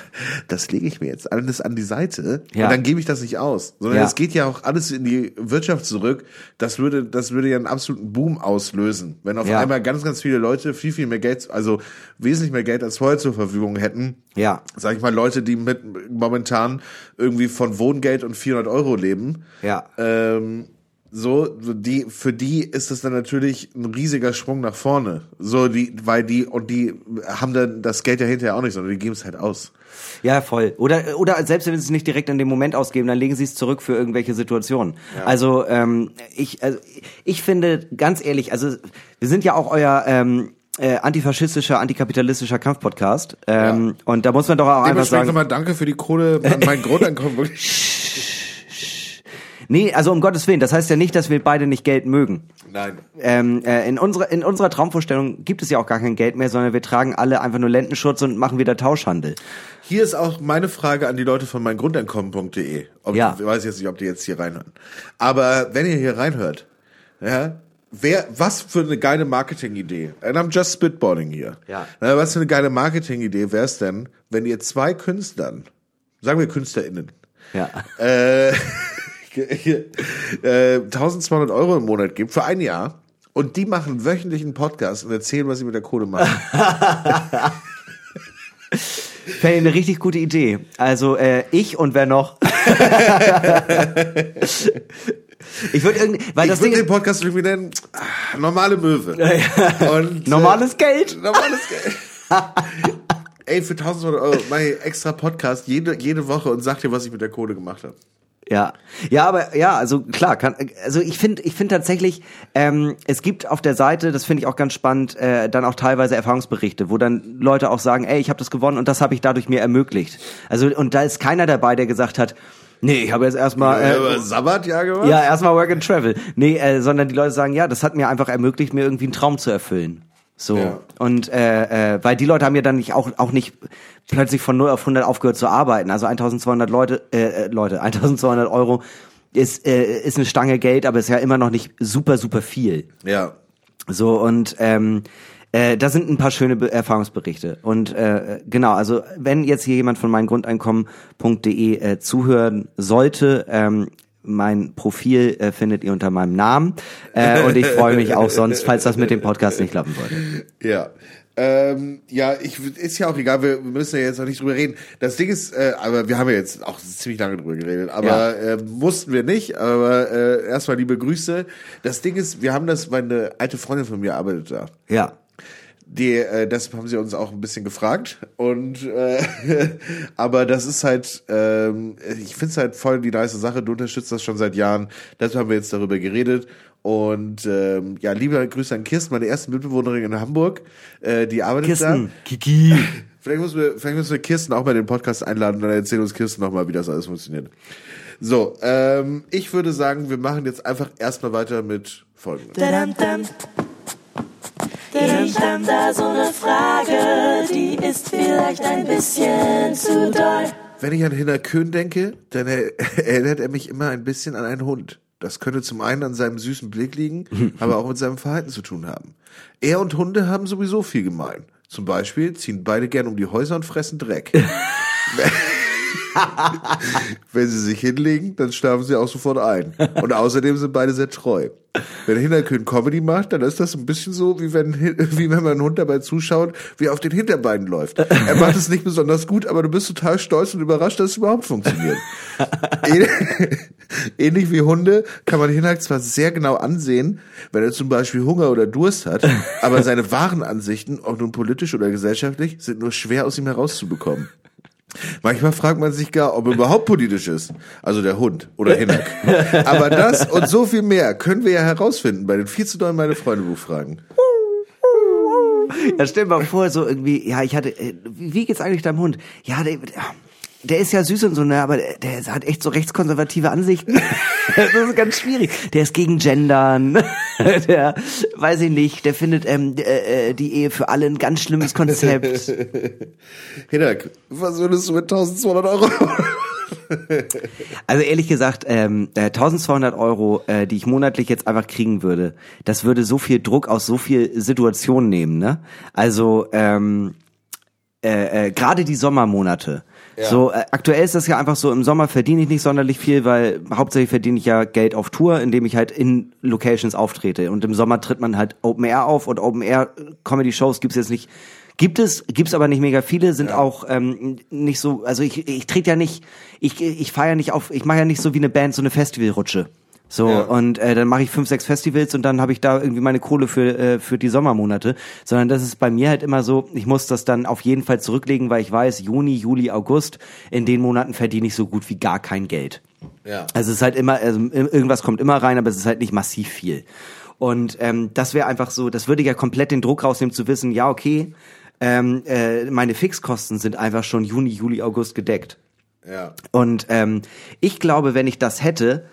das lege ich mir jetzt alles an die Seite Ja. und dann gebe ich das nicht aus. Sondern Ja. es geht ja auch alles in die Wirtschaft zurück. Das würde, das würde ja einen absoluten Boom auslösen. Wenn auf Ja. einmal ganz, ganz viele Leute viel, viel mehr Geld, also wesentlich mehr Geld als vorher zur Verfügung hätten. Ja. Sag ich mal, Leute, die mit momentan irgendwie von Wohngeld und 400 Euro leben. Ja. Ähm, so, so die, für die ist es dann natürlich ein riesiger Sprung nach vorne. So, die, weil die, und die haben dann das Geld ja hinterher auch nicht, sondern die geben es halt aus. Ja, voll. Oder, oder selbst wenn sie es nicht direkt in dem Moment ausgeben, dann legen sie es zurück für irgendwelche Situationen. Also ähm, ich, also ich finde ganz ehrlich, also wir sind ja auch euer ähm, äh, antifaschistischer, antikapitalistischer Kampfpodcast. Ähm, Und da muss man doch auch einfach sagen. nochmal danke für die Kohle mein Grundeinkommen. wirklich. Nee, also um Gottes Willen, das heißt ja nicht, dass wir beide nicht Geld mögen. Nein. Ähm, äh, in, unserer, in unserer Traumvorstellung gibt es ja auch gar kein Geld mehr, sondern wir tragen alle einfach nur Lendenschutz und machen wieder Tauschhandel. Hier ist auch meine Frage an die Leute von meingrundeinkommen.de. Ja. Ich weiß jetzt nicht, ob die jetzt hier reinhören. Aber wenn ihr hier reinhört, ja, wer, was für eine geile Marketingidee. And I'm just spitballing hier. Ja. Na, was für eine geile Marketingidee wäre es denn, wenn ihr zwei Künstlern, sagen wir KünstlerInnen, Ja. äh, äh, 1200 Euro im Monat gibt für ein Jahr und die machen wöchentlich einen Podcast und erzählen, was sie mit der Kohle machen. Fände ich eine richtig gute Idee. Also äh, ich und wer noch? ich würde irgendwie, weil ich das würde Ding den Podcast irgendwie nennen, ah, normale Möwe. Und, äh, normales Geld. Normales Geld. Ey, für 1200 Euro mache ich extra Podcast jede, jede Woche und sag dir, was ich mit der Kohle gemacht habe. Ja, ja, aber ja, also klar, kann, also ich finde, ich finde tatsächlich, ähm, es gibt auf der Seite, das finde ich auch ganz spannend, äh, dann auch teilweise Erfahrungsberichte, wo dann Leute auch sagen, ey, ich habe das gewonnen und das habe ich dadurch mir ermöglicht. Also und da ist keiner dabei, der gesagt hat, nee, ich habe jetzt erstmal Äh, äh, Sabbatjahr gemacht? ja erstmal Work and Travel, nee, äh, sondern die Leute sagen, ja, das hat mir einfach ermöglicht, mir irgendwie einen Traum zu erfüllen. So Ja. und äh, äh, weil die Leute haben ja dann nicht auch auch nicht plötzlich von 0 auf 100 aufgehört zu arbeiten. Also 1200 Leute äh, äh, Leute 1200 Euro ist äh, ist eine Stange Geld, aber ist ja immer noch nicht super super viel. Ja. So und ähm, äh, da sind ein paar schöne Be Erfahrungsberichte und äh, genau also wenn jetzt hier jemand von meingrundeinkommen.de äh, zuhören sollte ähm, mein Profil äh, findet ihr unter meinem Namen äh, und ich freue mich auch sonst, falls das mit dem Podcast nicht klappen sollte. Ja. Ähm, ja, ich ist ja auch egal, wir müssen ja jetzt noch nicht drüber reden. Das Ding ist, äh, aber wir haben ja jetzt auch ziemlich lange drüber geredet, aber Ja. äh, mussten wir nicht, aber äh, erstmal liebe Grüße. Das Ding ist, wir haben das, meine alte Freundin von mir arbeitet da. Ja, Die, äh, deshalb haben sie uns auch ein bisschen gefragt. Und äh, aber das ist halt, ähm, ich finde es halt voll die nice Sache. Du unterstützt das schon seit Jahren. Deshalb haben wir jetzt darüber geredet. Und ähm, ja, liebe Grüße an Kirsten, meine erste Mitbewohnerin in Hamburg. Äh, die arbeitet Kirsten, da. Kiki. Vielleicht müssen, wir, vielleicht müssen wir Kirsten auch mal den Podcast einladen, dann erzählt uns Kirsten nochmal, wie das alles funktioniert. So, ähm, ich würde sagen, wir machen jetzt einfach erstmal weiter mit folgendem. Hab da so eine Frage, die ist vielleicht ein bisschen zu doll. Wenn ich an Hinner Köhn denke, dann er, erinnert er mich immer ein bisschen an einen Hund. Das könnte zum einen an seinem süßen Blick liegen, aber auch mit seinem Verhalten zu tun haben. Er und Hunde haben sowieso viel gemein. Zum Beispiel ziehen beide gern um die Häuser und fressen Dreck. Wenn sie sich hinlegen, dann schlafen sie auch sofort ein. Und außerdem sind beide sehr treu. Wenn Hinterkön Comedy macht, dann ist das ein bisschen so, wie wenn, wie wenn man einen Hund dabei zuschaut, wie er auf den Hinterbeinen läuft. Er macht es nicht besonders gut, aber du bist total stolz und überrascht, dass es überhaupt funktioniert. Ähnlich wie Hunde kann man Hinak zwar sehr genau ansehen, wenn er zum Beispiel Hunger oder Durst hat, aber seine wahren Ansichten, ob nun politisch oder gesellschaftlich, sind nur schwer aus ihm herauszubekommen. Manchmal fragt man sich gar, ob er überhaupt politisch ist. Also der Hund oder Hinak. Aber das und so viel mehr können wir ja herausfinden bei den viel zu neuen meine Freunde Buchfragen. Ja, stell dir mal vor, so irgendwie, ja, ich hatte, äh, wie geht's eigentlich deinem Hund? Ja, der, der ist ja süß und so, ne, aber der, der hat echt so rechtskonservative Ansichten. das ist ganz schwierig. Der ist gegen Gendern. Der, weiß ich nicht, der findet ähm, äh, äh, die Ehe für alle ein ganz schlimmes Konzept. Hinak, was würdest du mit 1200 Euro? Also ehrlich gesagt, ähm, äh, 1200 Euro, äh, die ich monatlich jetzt einfach kriegen würde, das würde so viel Druck aus so viel Situationen nehmen, ne? Also ähm, äh, äh, gerade die Sommermonate. So äh, aktuell ist das ja einfach so, im Sommer verdiene ich nicht sonderlich viel, weil hauptsächlich verdiene ich ja Geld auf Tour, indem ich halt in Locations auftrete. Und im Sommer tritt man halt Open Air auf und Open Air Comedy Shows gibt's jetzt nicht. Gibt es, gibt's aber nicht mega viele, sind auch ähm, nicht so, also ich, ich trete ja nicht, ich, ich feiere nicht auf, ich mache ja nicht so wie eine Band so eine Festivalrutsche. So, Ja. und äh, dann mache ich fünf, sechs Festivals und dann habe ich da irgendwie meine Kohle für, äh, für die Sommermonate. Sondern das ist bei mir halt immer so, ich muss das dann auf jeden Fall zurücklegen, weil ich weiß, Juni, Juli, August, in den Monaten verdiene ich so gut wie gar kein Geld. Ja. Also es ist halt immer, also irgendwas kommt immer rein, aber es ist halt nicht massiv viel. Und ähm, das wäre einfach so, das würde ja komplett den Druck rausnehmen zu wissen, ja, okay, ähm, äh, meine Fixkosten sind einfach schon Juni, Juli, August gedeckt. Ja. Und ähm, ich glaube, wenn ich das hätte,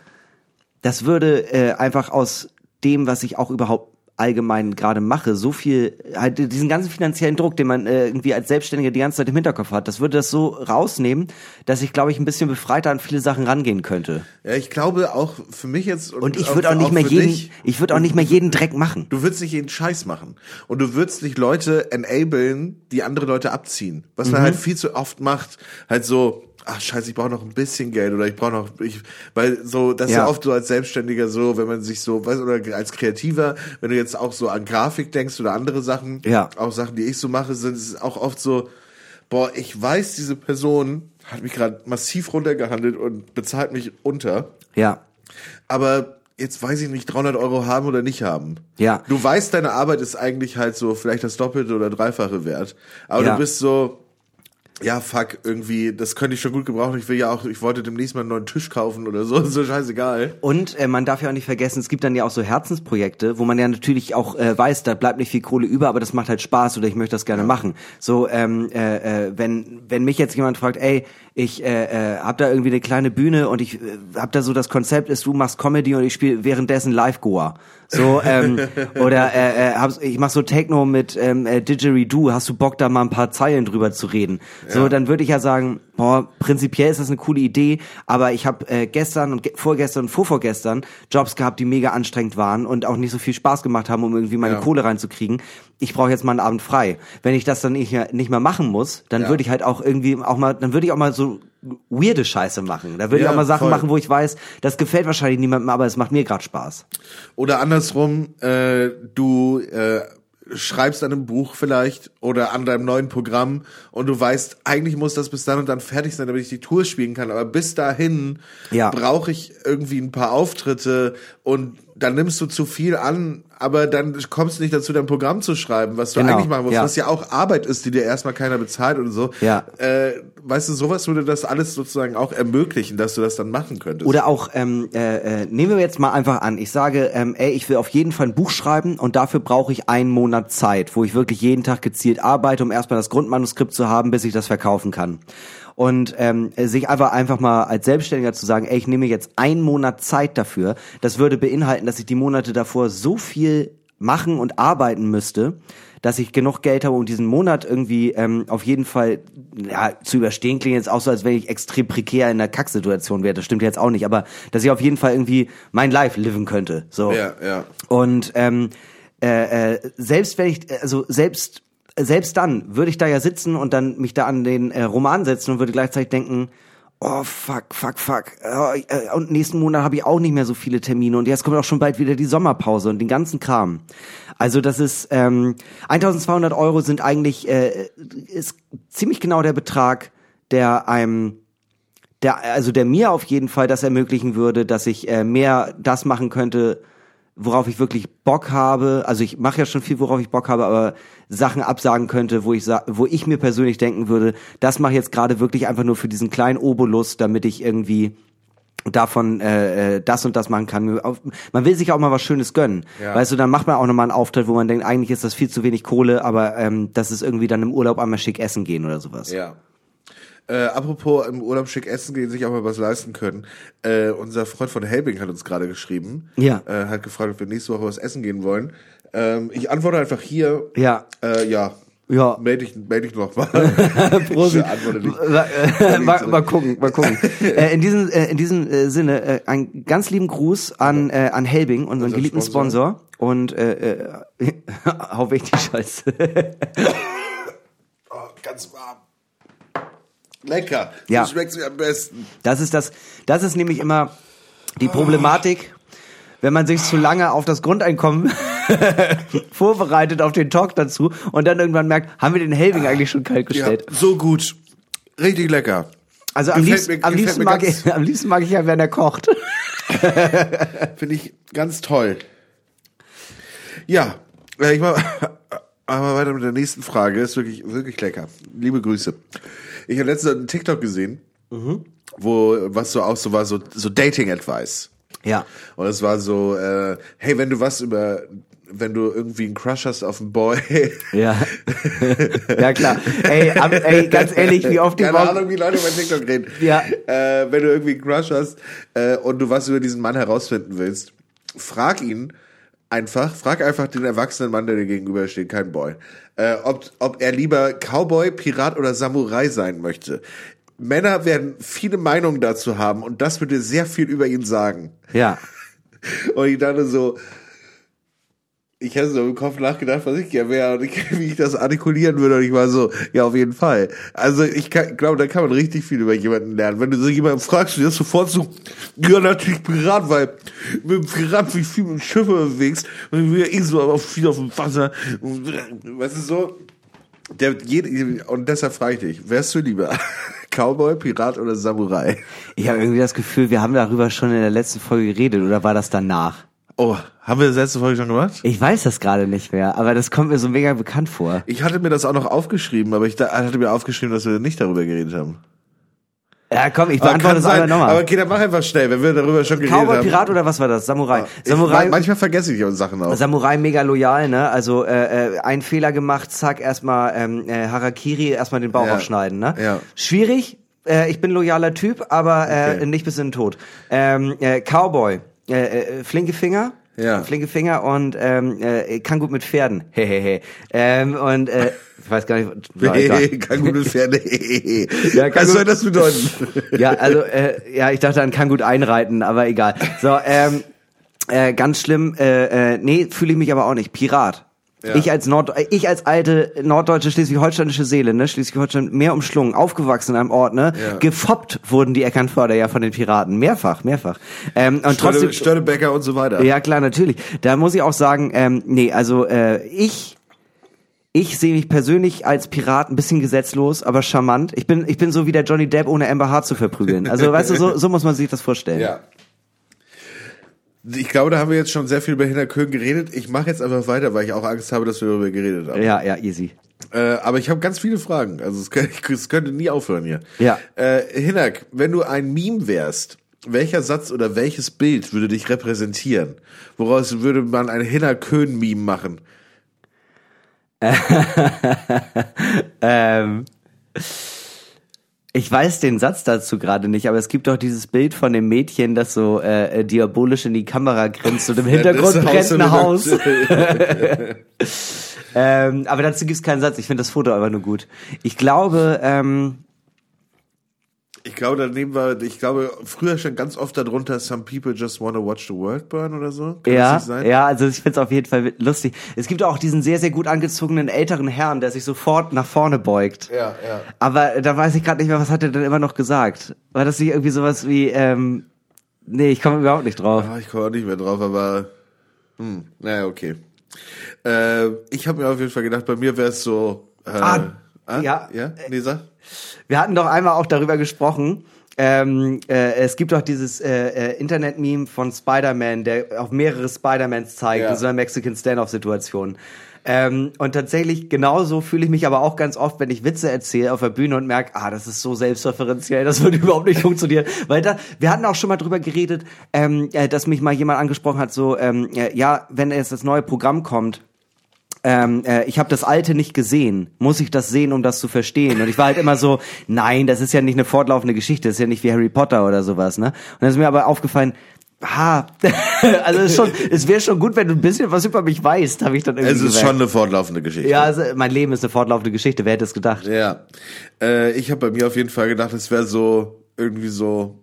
das würde äh, einfach aus dem, was ich auch überhaupt allgemein gerade mache, so viel, halt diesen ganzen finanziellen Druck, den man äh, irgendwie als Selbstständiger die ganze Zeit im Hinterkopf hat, das würde das so rausnehmen, dass ich, glaube ich, ein bisschen befreiter an viele Sachen rangehen könnte. Ja, ich glaube auch für mich jetzt Und ich würde auch nicht mehr für jeden, dich, ich würde auch nicht mehr jeden Dreck machen. Du würdest nicht jeden Scheiß machen. Und du würdest nicht Leute enablen, die andere Leute abziehen. Was Mhm. man halt viel zu oft macht. Halt so, ach scheiße, ich brauche noch ein bisschen Geld oder ich brauche noch, ich, weil so, das ist Ja. oft so als Selbstständiger so, wenn man sich so, weißt oder als Kreativer, wenn du jetzt auch so an Grafik denkst oder andere Sachen, Ja. auch Sachen, die ich so mache, sind es auch oft so, boah, ich weiß, diese Person hat mich gerade massiv runtergehandelt und bezahlt mich unter Ja. aber jetzt weiß ich nicht, 300 Euro haben oder nicht haben. Ja. Du weißt, deine Arbeit ist eigentlich halt so vielleicht das Doppelte oder Dreifache wert. Aber Ja. du bist so, ja, fuck, irgendwie, das könnte ich schon gut gebrauchen. Ich will ja auch, ich wollte demnächst mal einen neuen Tisch kaufen oder so, so scheißegal. Und äh, man darf ja auch nicht vergessen, es gibt dann ja auch so Herzensprojekte, wo man ja natürlich auch äh, weiß, da bleibt nicht viel Kohle über, aber das macht halt Spaß oder ich möchte das gerne machen. So, ähm, äh, äh, wenn wenn mich jetzt jemand fragt, ey, ich äh, äh, hab da irgendwie eine kleine Bühne und ich äh, hab da so das Konzept ist, du machst Comedy und ich spiele währenddessen Live-Goa. So, ähm, oder äh, äh, hab, ich mach so Techno mit ähm, äh, Didgeridoo, hast du Bock da mal ein paar Zeilen drüber zu reden? So, dann würde ich ja sagen, boah, prinzipiell ist das eine coole Idee, aber ich habe äh, gestern und ge vorgestern und vorvorgestern Jobs gehabt, die mega anstrengend waren und auch nicht so viel Spaß gemacht haben, um irgendwie meine Ja. Kohle reinzukriegen. Ich brauche jetzt mal einen Abend frei. Wenn ich das dann nicht mehr, nicht mehr machen muss, dann Ja. würde ich halt auch irgendwie auch mal, dann würde ich auch mal so weirde Scheiße machen. Da würde ich Ja, auch mal Sachen voll. machen, wo ich weiß, das gefällt wahrscheinlich niemandem, aber es macht mir gerade Spaß. Oder andersrum, äh, du äh, schreibst an einem Buch vielleicht oder an deinem neuen Programm und du weißt, eigentlich muss das bis dann und dann fertig sein, damit ich die Tour spielen kann. Aber bis dahin Ja. brauche ich irgendwie ein paar Auftritte und dann nimmst du zu viel an, aber dann kommst du nicht dazu, dein Programm zu schreiben, was du Genau, eigentlich machen musst, ja. was ja auch Arbeit ist, die dir erstmal keiner bezahlt und so. Ja. Äh, weißt du, sowas würde das alles sozusagen auch ermöglichen, dass du das dann machen könntest. Oder auch, ähm, äh, äh, nehmen wir jetzt mal einfach an, ich sage, ähm, ey, ich will auf jeden Fall ein Buch schreiben und dafür brauche ich einen Monat Zeit, wo ich wirklich jeden Tag gezielt arbeite, um erstmal das Grundmanuskript zu haben, bis ich das verkaufen kann. Und ähm, sich einfach einfach mal als Selbstständiger zu sagen, ey, ich nehme jetzt einen Monat Zeit dafür, das würde beinhalten, dass ich die Monate davor so viel machen und arbeiten müsste, dass ich genug Geld habe, um diesen Monat irgendwie ähm, auf jeden Fall ja, zu überstehen. Klingt jetzt auch so, als wenn ich extrem prekär in einer Kacksituation wäre. Das stimmt jetzt auch nicht, aber dass ich auf jeden Fall irgendwie mein Life liven könnte. So. Ja, ja. Und ähm, äh, äh, selbst wenn ich, also selbst selbst dann würde ich da ja sitzen und dann mich da an den äh, Roman setzen und würde gleichzeitig denken, oh fuck, fuck, fuck. Oh, und nächsten Monat habe ich auch nicht mehr so viele Termine und jetzt kommt auch schon bald wieder die Sommerpause und den ganzen Kram. Also das ist ähm, 1200 Euro sind eigentlich äh, ist ziemlich genau der Betrag, der einem der also der mir auf jeden Fall das ermöglichen würde, dass ich äh, mehr das machen könnte, worauf ich wirklich Bock habe. Also ich mache ja schon viel, worauf ich Bock habe, aber Sachen absagen könnte, wo ich wo ich mir persönlich denken würde, das mache ich jetzt gerade wirklich einfach nur für diesen kleinen Obolus, damit ich irgendwie davon äh, äh, das und das machen kann. Man will sich auch mal was Schönes gönnen. Ja. Weißt du, dann macht man auch nochmal einen Auftritt, wo man denkt, eigentlich ist das viel zu wenig Kohle, aber ähm, das ist irgendwie dann im Urlaub einmal schick essen gehen oder sowas. Ja. Äh, apropos im Urlaub schick essen gehen, sich auch mal was leisten können. Äh, unser Freund von Helbing hat uns gerade geschrieben. Ja. Äh, hat gefragt, ob wir nächste Woche was essen gehen wollen. Ähm, ich antworte einfach hier. Ja. Äh, ja. Ja. Melde ich, melde ich noch mal. Prosit. Ich antworte nicht. Äh, mal, mal gucken, mal gucken. äh, in diesem, äh, in diesem äh, Sinne, äh, einen ganz lieben Gruß an, äh, an Helbing, unseren Unser geliebten Sponsor. Sponsor. Und äh, äh, hau weg die Scheiße. Oh, ganz warm. Lecker. Ja. So schmeckt's mir am besten. Das ist das, das ist nämlich immer die Problematik, wenn man sich zu lange auf das Grundeinkommen vorbereitet, auf den Talk dazu und dann irgendwann merkt, haben wir den Helbing eigentlich schon kalt Ja, gestellt? so gut. Richtig lecker. Also am liebsten, mir- am, liebsten mag ich, am liebsten mag ich ja, wenn er kocht. Finde ich ganz toll. Ja, äh, ich mach aber weiter mit der nächsten Frage. Ist wirklich, wirklich lecker. Liebe Grüße. Ich habe letztens einen TikTok gesehen, wo was so auch so war, so, so Dating-Advice. Ja. Und es war so, äh, hey, wenn du was über, wenn du irgendwie einen Crush hast auf einen Boy. Ja. ja, klar. Ey, am, ey, ganz ehrlich, wie oft die Keine Ahnung, wie Leute bei TikTok reden. Ja. Äh, wenn du irgendwie einen Crush hast äh, und du was über diesen Mann herausfinden willst, frag ihn einfach, frag einfach den erwachsenen Mann, der dir gegenübersteht, kein Boy, äh, ob, ob er lieber Cowboy, Pirat oder Samurai sein möchte. Männer werden viele Meinungen dazu haben und das würde sehr viel über ihn sagen. Ja. Und ich dachte so, ich hätte so im Kopf nachgedacht, was ich gerne wäre und ich, wie ich das artikulieren würde. Und ich war so, ja, auf jeden Fall. Also ich glaube, da kann man richtig viel über jemanden lernen. Wenn du so jemanden fragst, du dir sofort so, ja, natürlich Pirat, weil mit dem Pirat wie viel mit Schiffe bewegst und wir eh so aber viel auf dem Wasser. Weißt du so? Der, jede, und deshalb frage ich dich, wärst du lieber Cowboy, Pirat oder Samurai? Ich habe irgendwie das Gefühl, wir haben darüber schon in der letzten Folge geredet oder war das danach? Oh, haben wir das letzte Folge schon gemacht? Ich weiß das gerade nicht mehr, aber das kommt mir so mega bekannt vor. Ich hatte mir das auch noch aufgeschrieben, aber ich da, hatte mir aufgeschrieben, dass wir nicht darüber geredet haben. Ja, komm, ich beantworte es aber sein, aber nochmal. okay, dann mach einfach schnell, wenn wir darüber schon geredet Cowboy, haben. Pirat oder was war das? Samurai. Ich, Samurai, manchmal vergesse ich auch Sachen auch. Samurai mega loyal, ne? Also äh, äh, ein Fehler gemacht, zack, erstmal ähm, äh, Harakiri, erstmal den Bauch Ja. aufschneiden, ne? Ja. Schwierig. Äh, ich bin loyaler Typ, aber äh, Okay. nicht bis in den Tod. Ähm, äh, Cowboy, äh, äh, flinke Finger. Ja. Flinke Finger und ähm, äh, kann gut mit Pferden. Hehehe. ähm, und äh, ich weiß gar nicht. egal. kann gut mit Pferde. Ja, kann Was gut- soll das bedeuten? Ja, also äh, ja, ich dachte, an kann gut einreiten, aber egal. So, ähm, äh, ganz schlimm. Äh, äh, nee, fühle ich mich aber auch nicht. Pirat. Ja. Ich als Nord, ich als alte norddeutsche schleswig-holsteinische Seele, ne, Schleswig-Holstein mehr umschlungen, aufgewachsen in einem Ort, ne, Ja. gefoppt wurden die Eckernförder ja von den Piraten, mehrfach, mehrfach. Ähm, und trotzdem, Störtebecker und so weiter. ja klar, natürlich. Da muss ich auch sagen, ähm, nee, also äh, ich ich sehe mich persönlich als Pirat ein bisschen gesetzlos, aber charmant. Ich bin ich bin so wie der Johnny Depp ohne Amber Hart zu verprügeln. Also weißt du, so, so muss man sich das vorstellen. Ja. Ich glaube, da haben wir jetzt schon sehr viel über Hinterkön geredet. Ich mache jetzt einfach weiter, weil ich auch Angst habe, dass wir darüber geredet haben. Ja, ja, easy. Äh, aber ich habe ganz viele Fragen. Also es könnte, es könnte nie aufhören hier. Ja. Äh, Hinak, wenn du ein Meme wärst, welcher Satz oder welches Bild würde dich repräsentieren? Woraus würde man ein Hinak-Köhn-Meme machen? Ähm, ich weiß den Satz dazu gerade nicht, aber es gibt doch dieses Bild von dem Mädchen, das so äh, äh, diabolisch in die Kamera grinst und im Hintergrund brennt ein Haus. Ähm, aber dazu gibt's keinen Satz. Ich finde das Foto aber nur gut. Ich glaube, ähm, Ich glaube, daneben war, ich glaube, früher stand ganz oft darunter, some people just wanna watch the world burn oder so. Kann ja, das nicht sein? ja, also ich find's auf jeden Fall lustig. Es gibt auch diesen sehr, sehr gut angezogenen älteren Herrn, der sich sofort nach vorne beugt. Ja, ja. Aber da weiß ich gerade nicht mehr, was hat er denn immer noch gesagt? War das nicht irgendwie sowas wie, ähm, nee, ich komme überhaupt nicht drauf. Ah, ich komme auch nicht mehr drauf, aber hm, naja, okay. Äh, ich habe mir auf jeden Fall gedacht, bei mir wäre es so. Äh, Ah, ja. ja, nee, sag. Wir hatten doch einmal auch darüber gesprochen. Ähm, äh, es gibt doch dieses äh, äh, Internet-Meme von Spider-Man, der auf mehrere Spider-Mans zeigt, Ja. in so einer Mexican Standoff-Situation. Ähm, und tatsächlich genauso fühle ich mich aber auch ganz oft, wenn ich Witze erzähle auf der Bühne und merke, ah, das ist so selbstreferenziell, das würde überhaupt nicht funktionieren. Weil da, wir hatten auch schon mal drüber geredet, ähm, äh, dass mich mal jemand angesprochen hat, so, ähm, äh, ja, wenn jetzt das neue Programm kommt, ähm, äh, ich habe das alte nicht gesehen. Muss ich das sehen, um das zu verstehen? Und ich war halt immer so, nein, das ist ja nicht eine fortlaufende Geschichte, das ist ja nicht wie Harry Potter oder sowas, ne? Und dann ist mir aber aufgefallen, ha, also es, ist schon, es wäre schon gut, wenn du ein bisschen was über mich weißt, habe ich dann irgendwie Es ist gemerkt. schon eine fortlaufende Geschichte. Ja, also mein Leben ist eine fortlaufende Geschichte, wer hätte es gedacht? Ja. Äh, ich habe bei mir auf jeden Fall gedacht, es wäre so irgendwie so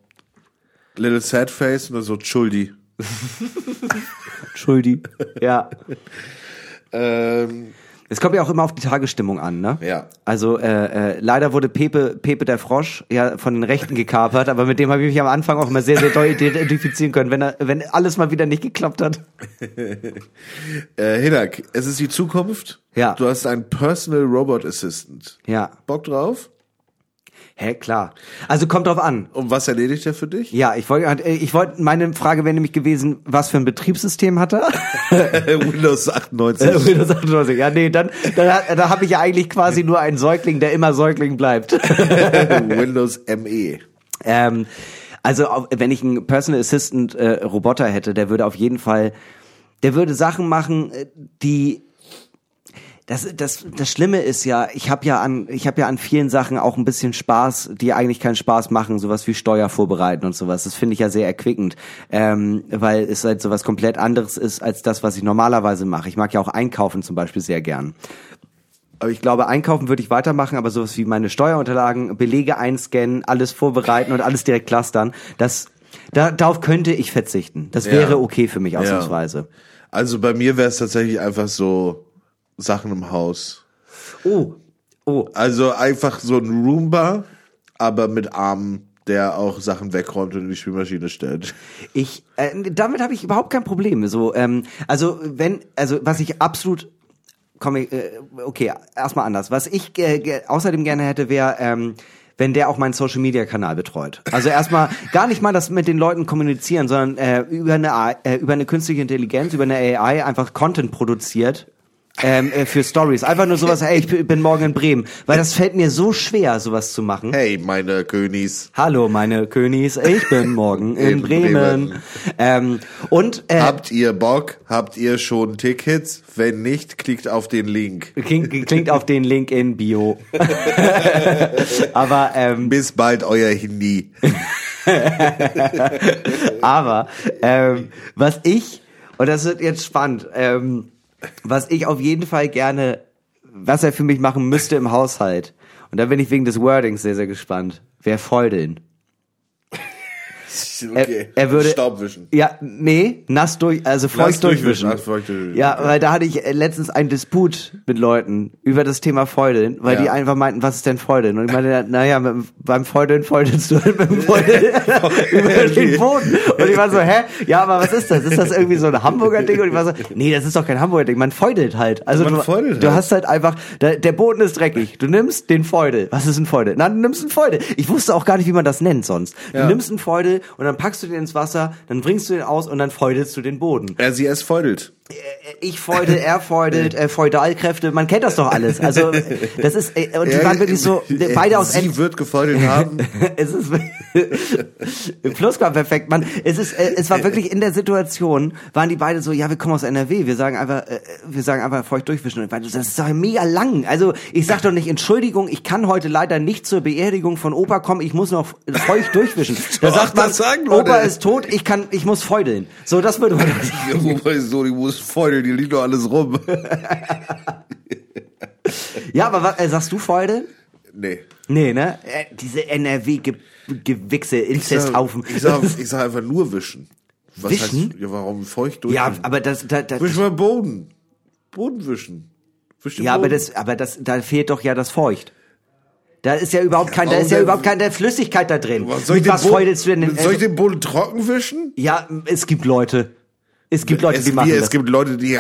Little Sad Face oder so Schuldi. Schuldi. Ja. Ähm, Es kommt ja auch immer auf die Tagesstimmung an, ne? Ja. Also äh, äh, leider wurde Pepe, Pepe der Frosch ja von den Rechten gekapert, aber mit dem habe ich mich am Anfang auch immer sehr, sehr doll identifizieren können, wenn er, wenn alles mal wieder nicht geklappt hat. äh, Hinak, es ist die Zukunft. Ja. Du hast einen Personal Robot Assistant. Ja. Bock drauf? Hä, klar. Also kommt drauf an. Und was erledigt er für dich? Ja, ich wollte, ich wollte, meine Frage wäre nämlich gewesen, was für ein Betriebssystem hat er? Windows 98. Windows 98. Ja, nee, dann, dann da habe ich ja eigentlich quasi nur einen Säugling, der immer Säugling bleibt. Windows ME. Ähm, also wenn ich einen Personal Assistant äh, Roboter hätte, der würde auf jeden Fall, der würde Sachen machen, äh, die das, das, das Schlimme ist ja, ich habe ja an, ich habe ja an vielen Sachen auch ein bisschen Spaß, die eigentlich keinen Spaß machen, sowas wie Steuer vorbereiten und sowas. Das finde ich ja sehr erquickend, ähm, weil es halt sowas komplett anderes ist als das, was ich normalerweise mache. Ich mag ja auch einkaufen zum Beispiel sehr gern. Aber ich glaube, einkaufen würde ich weitermachen, aber sowas wie meine Steuerunterlagen, Belege einscannen, alles vorbereiten und alles direkt clustern, das, da, darauf könnte ich verzichten. Das Ja. wäre okay für mich ausnahmsweise. Also bei mir wäre es tatsächlich einfach so Sachen im Haus. Oh, oh, Also einfach so ein Roomba, aber mit Armen, der auch Sachen wegräumt und in die Spülmaschine stellt. ich, äh, damit habe ich überhaupt kein Problem. So, ähm, also wenn, also was ich absolut komm, ich, äh, okay, erstmal anders. Was ich äh, außerdem gerne hätte, wäre, ähm, wenn der auch meinen Social Media Kanal betreut. Also erstmal gar nicht mal das mit den Leuten kommunizieren, sondern äh, über eine äh, über eine künstliche Intelligenz, über eine AI einfach Content produziert. Ähm, äh, für Stories. Einfach nur sowas, hey, ich bin morgen in Bremen. Weil das fällt mir so schwer, sowas zu machen. Hey, meine Königs. Hallo, meine Königs, ich bin morgen in, In Bremen. Bremen. Ähm, und äh, Habt ihr Bock? Habt ihr schon Tickets? Wenn nicht, klickt auf den Link. klingt, klingt auf den Link in Bio. Aber ähm, Bis bald, euer Hindi. Aber ähm, was ich, und das wird jetzt spannend, ähm, was ich auf jeden Fall gerne, was er für mich machen müsste im Haushalt, und da bin ich wegen des Wordings sehr, sehr gespannt, wäre Feudeln. Okay. er würde- Staubwischen. Ja, nee, nass durch, also feucht Nass durchwischen, feucht durchwischen, Ja, okay. weil da hatte ich äh, letztens einen Disput mit Leuten über das Thema Feudeln, weil Ja. die einfach meinten, was ist denn Feudeln? Und ich meinte, naja, mit, beim Feudeln feudelst du halt mit dem Feudeln über den Boden. Und ich war so, hä? Ja, aber was ist das? Ist das irgendwie so ein Hamburger Ding? Und ich war so, nee, das ist doch kein Hamburger Ding, man feudelt halt. Also Man du, feudelt du halt. hast halt einfach, der, der Boden ist dreckig. Du nimmst den Feudel. Was ist ein Feudel? Na, du nimmst einen Feudel. Ich wusste auch gar nicht, wie man das nennt sonst. Du Ja. nimmst einen Feudel und dann packst du den ins Wasser, dann bringst du den aus und dann feudelst du den Boden. Er sie es feudelt. Ich feudel, er feudelt, äh, Feudalkräfte, man kennt das doch alles. Also das ist äh, und die waren wirklich so äh, beide aus Sie wird gefeudelt haben. es ist Plusquamperfekt, man. Es ist, äh, es war wirklich in der Situation, waren die beide so, ja, wir kommen aus NRW, wir sagen einfach, äh, wir sagen einfach feucht durchwischen. Und beide das ist doch mega lang. Also ich sag doch nicht, Entschuldigung, ich kann heute leider nicht zur Beerdigung von Opa kommen, ich muss noch feucht durchwischen. Da sagt man, sagen Leute. Opa ist tot, ich kann, ich muss feudeln. So, das würde man. Ja, wobei so, die muss feudeln, die liegt doch alles rum. ja, aber was, äh, sagst du Feudeln? Nee. Nee, ne? Äh, diese NRW-Gewichse, Inzesthaufen. Ich sag, ich sag einfach nur wischen. Was Wischen? Heißt, ja, warum feucht durch? Ja, aber das, da, da, Wisch mal Boden. Boden wischen. Wisch Ja, aber Boden. das, aber das, da fehlt doch ja das Feucht. Da ist ja überhaupt kein, da warum ist ja überhaupt keine Flüssigkeit da drin. Was, soll ich Mit den was Boden- feudelst du denn? in- Soll ich den Boden trocken wischen? ja, es gibt Leute. Es gibt Leute, es, die machen wie, das. es gibt Leute, die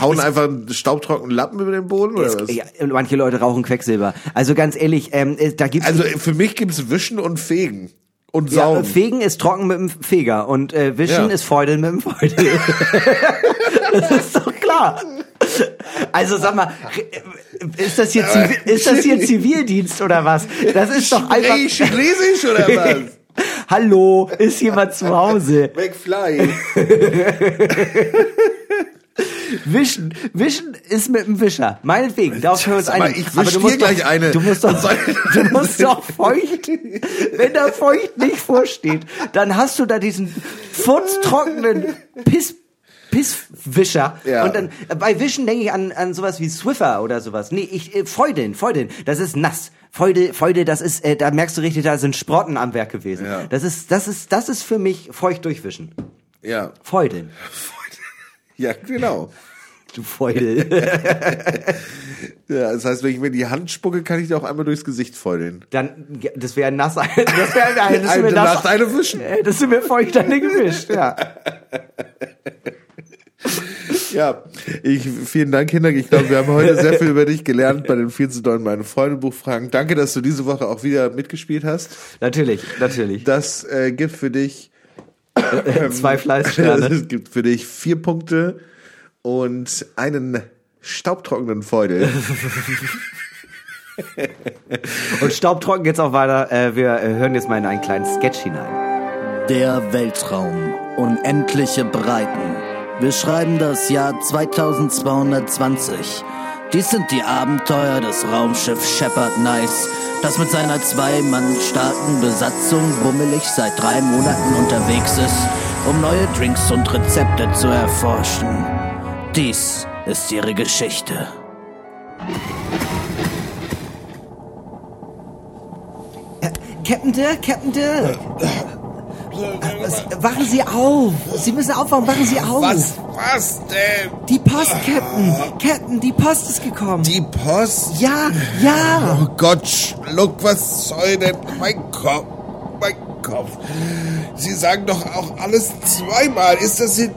hauen einfach einen staubtrockenen Lappen über den Boden oder was? ja, manche Leute rauchen Quecksilber. Also ganz ehrlich, ähm, äh, da gibt's Also für mich gibt's Wischen und Fegen. Und ja, Saugen. Fegen ist trocken mit dem Feger und äh, Wischen Ja. ist Feudeln mit dem Feudel. das ist doch klar. Also sag mal, ist das hier, Zivi ist das hier Zivildienst oder was? Das ist doch einfach. Ey, Chinesisch oder was? Hallo, ist jemand zu Hause? McFly. Wischen, wischen ist mit dem Wischer. Meinetwegen, darauf können wir uns einigen. ich du musst gleich doch, eine. Du musst doch, du musst doch feucht, wenn da feucht nicht vorsteht, dann hast du da diesen furztrockenen Piss, Pisswischer. Ja. Und dann, äh, bei Wischen denke ich an, an sowas wie Swiffer oder sowas. Nee, ich, äh, Feudeln, Feudeln, das ist nass. Feudel, Feudel, das ist, äh, da merkst du richtig, da sind Sprotten am Werk gewesen. Ja. Das ist, das ist, das ist für mich feucht durchwischen. Ja. Feudeln. Ja, genau. Du Feudel. Ja, das heißt, wenn ich mir die Hand spucke, kann ich dir auch einmal durchs Gesicht feudeln. Dann, ja, das wäre nass, das wäre, das wäre Eine mir nass, Nacht eine wischen. Äh, Das sind mir feucht eine gewischt, ja. Ja, ich, vielen Dank, Kinder. Ich glaube, wir haben heute sehr viel über dich gelernt bei den viel zu dollen meine Freundebuchfragen. Danke, dass du diese Woche auch wieder mitgespielt hast. Natürlich, natürlich. Das äh, gibt für dich Zwei Fleißsterne. Es gibt für dich vier Punkte und einen staubtrockenen Feudel. Und staubtrocken geht's auch weiter. Äh, wir äh, hören jetzt mal in einen kleinen Sketch hinein. Der Weltraum. Unendliche Breiten. Wir schreiben das Jahr 2220. Dies sind die Abenteuer des Raumschiffs Shepard Nice, das mit seiner zwei Mann starken Besatzung bummelig seit drei Monaten unterwegs ist, um neue Drinks und Rezepte zu erforschen. Dies ist ihre Geschichte. Captain Dirk, Captain Dirk. Wachen Sie auf. Sie müssen aufwachen, wachen Sie auf. Was? Was denn? Die Post, Captain. Captain, die Post ist gekommen. Die Post? ja, ja. Oh Gott, Schluck, was soll denn? Mein Kopf, mein Kopf. Sie sagen doch auch alles zweimal. Ist das die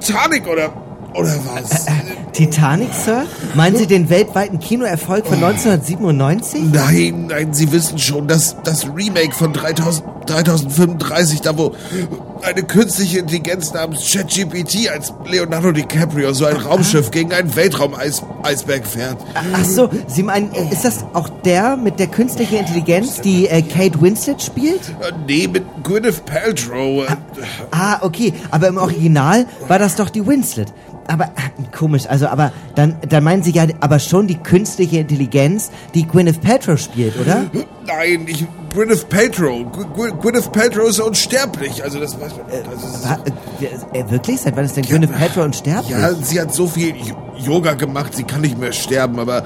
Titanic oder, oder was? Titanic, Sir? Meinen Sie den weltweiten Kinoerfolg von 1997? Nein, nein, Sie wissen schon, dass das Remake von 3000, 3035, da wo eine künstliche Intelligenz namens ChatGPT als Leonardo DiCaprio so ein Raumschiff gegen einen Weltraum-Eisberg fährt. Ach so, Sie meinen, äh, ist das auch der mit der künstlichen Intelligenz, die äh, Kate Winslet spielt? Äh, Nee, mit Gwyneth Paltrow. Äh, Ah, okay, aber im Original war das doch die Winslet. Aber äh, komisch, also aber dann dann meinen Sie ja aber schon die künstliche Intelligenz, die Gwyneth Paltrow spielt, oder? Nein, ich, Gwyneth Paltrow. Gw- Gw- Gwyneth Paltrow ist unsterblich. Also das weiß man. Das ist, äh, äh, wirklich? Seit wann ist denn Gwyneth Paltrow unsterblich? ja, sie hat so viel Yoga gemacht, sie kann nicht mehr sterben. Aber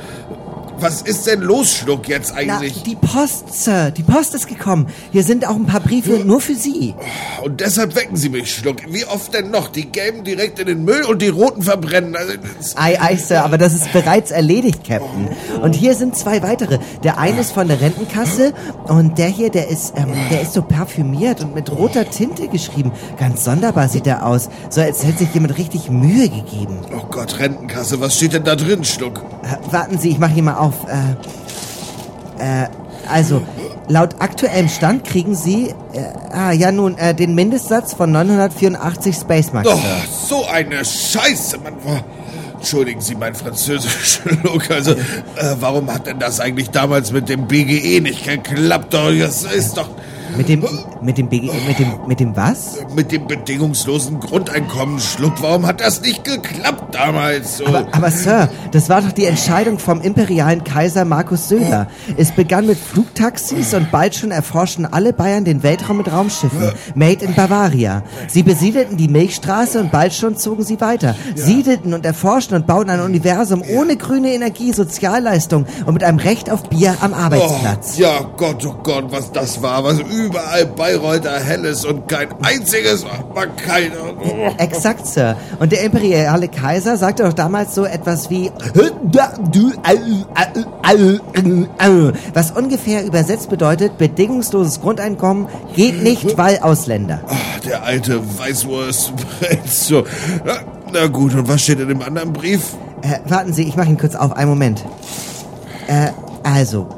was ist denn los, Schluck, jetzt Na, eigentlich? die Post, Sir, die Post ist gekommen. Hier sind auch ein paar Briefe nur für Sie. Und deshalb wecken Sie mich, Schluck. Wie oft denn noch? Die gelben direkt in den Müll und die roten verbrennen. Also, Ei, ei, Sir, aber das ist bereits erledigt, Captain. Und hier sind zwei weitere. Der eine ist von der Rentenkasse und der hier, der ist, ähm, der ist so parfümiert und mit roter Tinte geschrieben. Ganz sonderbar sieht er aus. So als hätte sich jemand richtig Mühe gegeben. oh Gott, Rentenkasse, was steht denn da drin, Schluck? Äh, warten Sie, ich mache hier mal auf. Äh, äh, also, laut aktuellem Stand kriegen Sie, äh, ah, ja nun, äh, den Mindestsatz von 984 Space Mark. Oh, so eine Scheiße, Mann. Oh, Entschuldigen Sie mein französischen Look. Also, äh, warum hat denn das eigentlich damals mit dem BGE nicht geklappt? Oh, das ist doch Mit dem, mit dem, BG, mit dem, mit dem was? mit dem bedingungslosen Grundeinkommen, Schluck. Warum hat das nicht geklappt damals? So. Aber, aber Sir, das war doch die Entscheidung vom imperialen Kaiser Markus Söder. Es begann mit Flugtaxis und bald schon erforschten alle Bayern den Weltraum mit Raumschiffen. Made in Bavaria. Sie besiedelten die Milchstraße und bald schon zogen sie weiter. Siedelten und erforschten und bauten ein Universum ohne grüne Energie, Sozialleistung und mit einem Recht auf Bier am Arbeitsplatz. Oh, ja, Gott, oh Gott, was das war. Was überall Bayreuther Helles und kein einziges war keiner. Oh. Exakt, Sir. Und der imperiale Kaiser sagte doch damals so etwas wie was ungefähr übersetzt bedeutet, bedingungsloses Grundeinkommen geht nicht, weil Ausländer. Ah, Der alte Weißwurst. so. Na, na gut, und was steht in dem anderen Brief? Äh, warten Sie, ich mache ihn kurz auf. Einen Moment. Äh, also.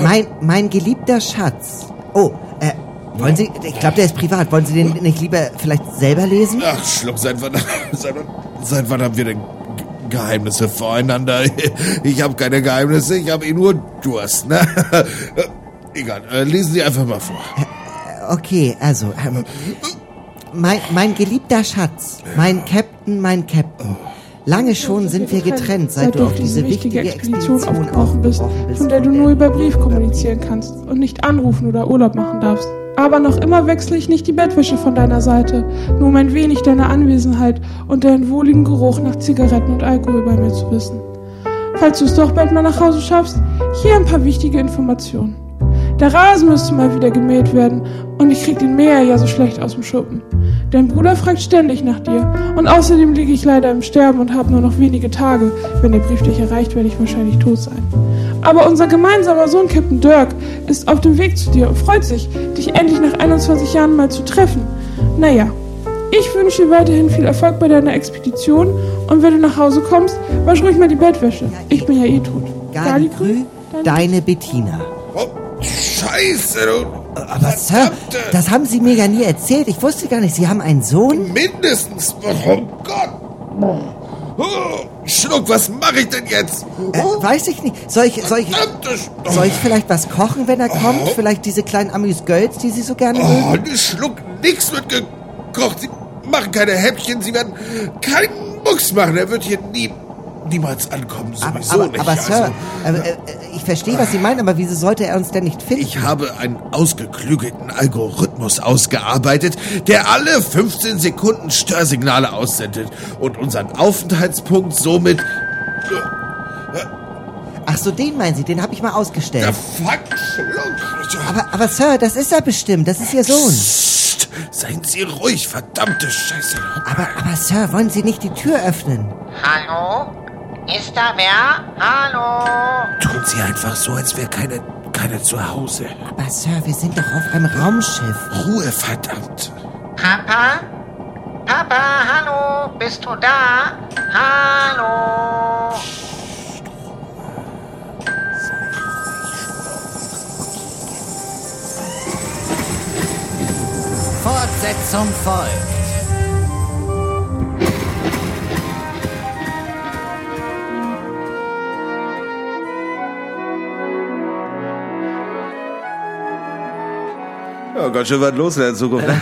Mein, mein geliebter Schatz. Oh, äh, wollen Sie, ich glaube, der ist privat. Wollen Sie den nicht lieber vielleicht selber lesen? Ach, Schluck, seit wann, seit, wann- seit wann haben wir denn Ge- Geheimnisse voreinander? Ich habe keine Geheimnisse, ich habe eh nur Durst, ne? Egal, äh, lesen Sie einfach mal vor. Okay, also, ähm, mein, mein geliebter Schatz, mein Captain, mein Captain. Lange schon sind wir getrennt, seit du auf diese wichtige Expedition aufgebrochen bist, aufgebrochen bist. von der du nur über Brief kommunizieren kannst und nicht anrufen oder Urlaub machen darfst. Aber noch immer wechsle ich nicht die Bettwäsche von deiner Seite, nur um ein wenig deine Anwesenheit und deinen wohligen Geruch nach Zigaretten und Alkohol bei mir zu wissen. Falls du es doch bald mal nach Hause schaffst, hier ein paar wichtige Informationen. Der Rasen müsste mal wieder gemäht werden und ich krieg den Mäher ja so schlecht aus dem Schuppen. Dein Bruder fragt ständig nach dir und außerdem liege ich leider im Sterben und habe nur noch wenige Tage. Wenn der Brief dich erreicht, werde ich wahrscheinlich tot sein. Aber unser gemeinsamer Sohn Captain Dirk ist auf dem Weg zu dir und freut sich, dich endlich nach 21 Jahren mal zu treffen. Naja, ich wünsche dir weiterhin viel Erfolg bei deiner Expedition und wenn du nach Hause kommst, wasch ruhig mal die Bettwäsche. Ich bin ja eh tot. Galigrü, deine Bettina. Oh, Scheiße, du. Aber Sir, das haben Sie mir ja nie erzählt. Ich wusste gar nicht, Sie haben einen Sohn? Mindestens. Oh Gott. Oh, Schluck, was mache ich denn jetzt? Äh, weiß ich nicht. Soll ich, soll ich, soll ich vielleicht was kochen, wenn er kommt? Vielleicht diese kleinen Amüs-Gölz, die Sie so gerne mögen? Oh, ne Schluck, nix wird gekocht. Sie machen keine Häppchen, sie werden keinen Mucks machen. Er wird hier nie, niemals ankommen, Aber, sowieso aber, nicht. aber Sir, Also, äh, äh, ich verstehe, was Sie meinen, aber wieso sollte er uns denn nicht finden? ich habe einen ausgeklügelten Algorithmus ausgearbeitet, der alle 15 Sekunden Störsignale aussendet und unseren Aufenthaltspunkt somit... Ach so, den meinen Sie, den habe ich mal ausgestellt. Der Fuck, Schluck. Aber, aber Sir, das ist er bestimmt, das ist Ihr Sohn. Psst, seien Sie ruhig, verdammte Scheiße. Aber, aber Sir, wollen Sie nicht die Tür öffnen? Hallo? Ist da wer? Hallo? Tun Sie einfach so, als wäre keine, keine zu Hause. Aber Sir, wir sind doch auf einem Raumschiff. Ruhe, verdammt. Papa? Papa, hallo? Bist du da? Hallo? Fortsetzung folgt. Ja, ganz schön was los in der Zukunft.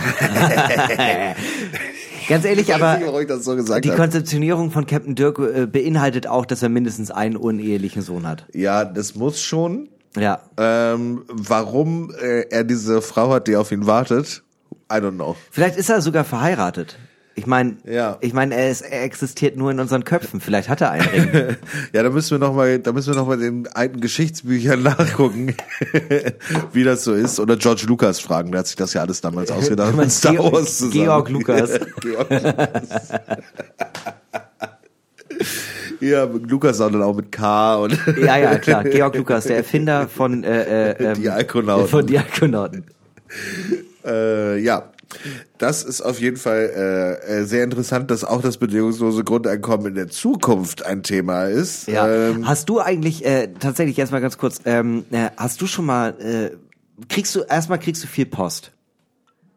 Ganz ehrlich, aber nicht, so die habe. Konzeptionierung von Captain Dirk äh, beinhaltet auch, dass er mindestens einen unehelichen Sohn hat. Ja, das muss schon. Ja. Ähm, warum äh, er diese Frau hat, die auf ihn wartet, I don't know. Vielleicht ist er sogar verheiratet. Ich meine, Ja. ich meine, er, ist- er existiert nur in unseren Köpfen. Vielleicht hat er einen Ring. Ja, da müssen wir noch mal, da müssen wir noch mal in den alten Geschichtsbüchern nachgucken, wie das so ist. Oder George Lucas fragen, der hat sich das ja alles damals ausgedacht. Mit Star Georg- Wars zusammen. Georg Lucas. Georg Lucas. ja, Lukas dann auch mit K und ja, ja, klar. Georg Lukas, der Erfinder von äh, äh, ähm, Die Alkonauten. Von die Alkonauten. äh, ja. Das ist auf jeden Fall äh, äh, sehr interessant, dass auch das bedingungslose Grundeinkommen in der Zukunft ein Thema ist. Ja. Ähm, hast du eigentlich äh, tatsächlich erstmal ganz kurz, ähm, äh, hast du schon mal, äh, kriegst du erstmal kriegst du viel Post?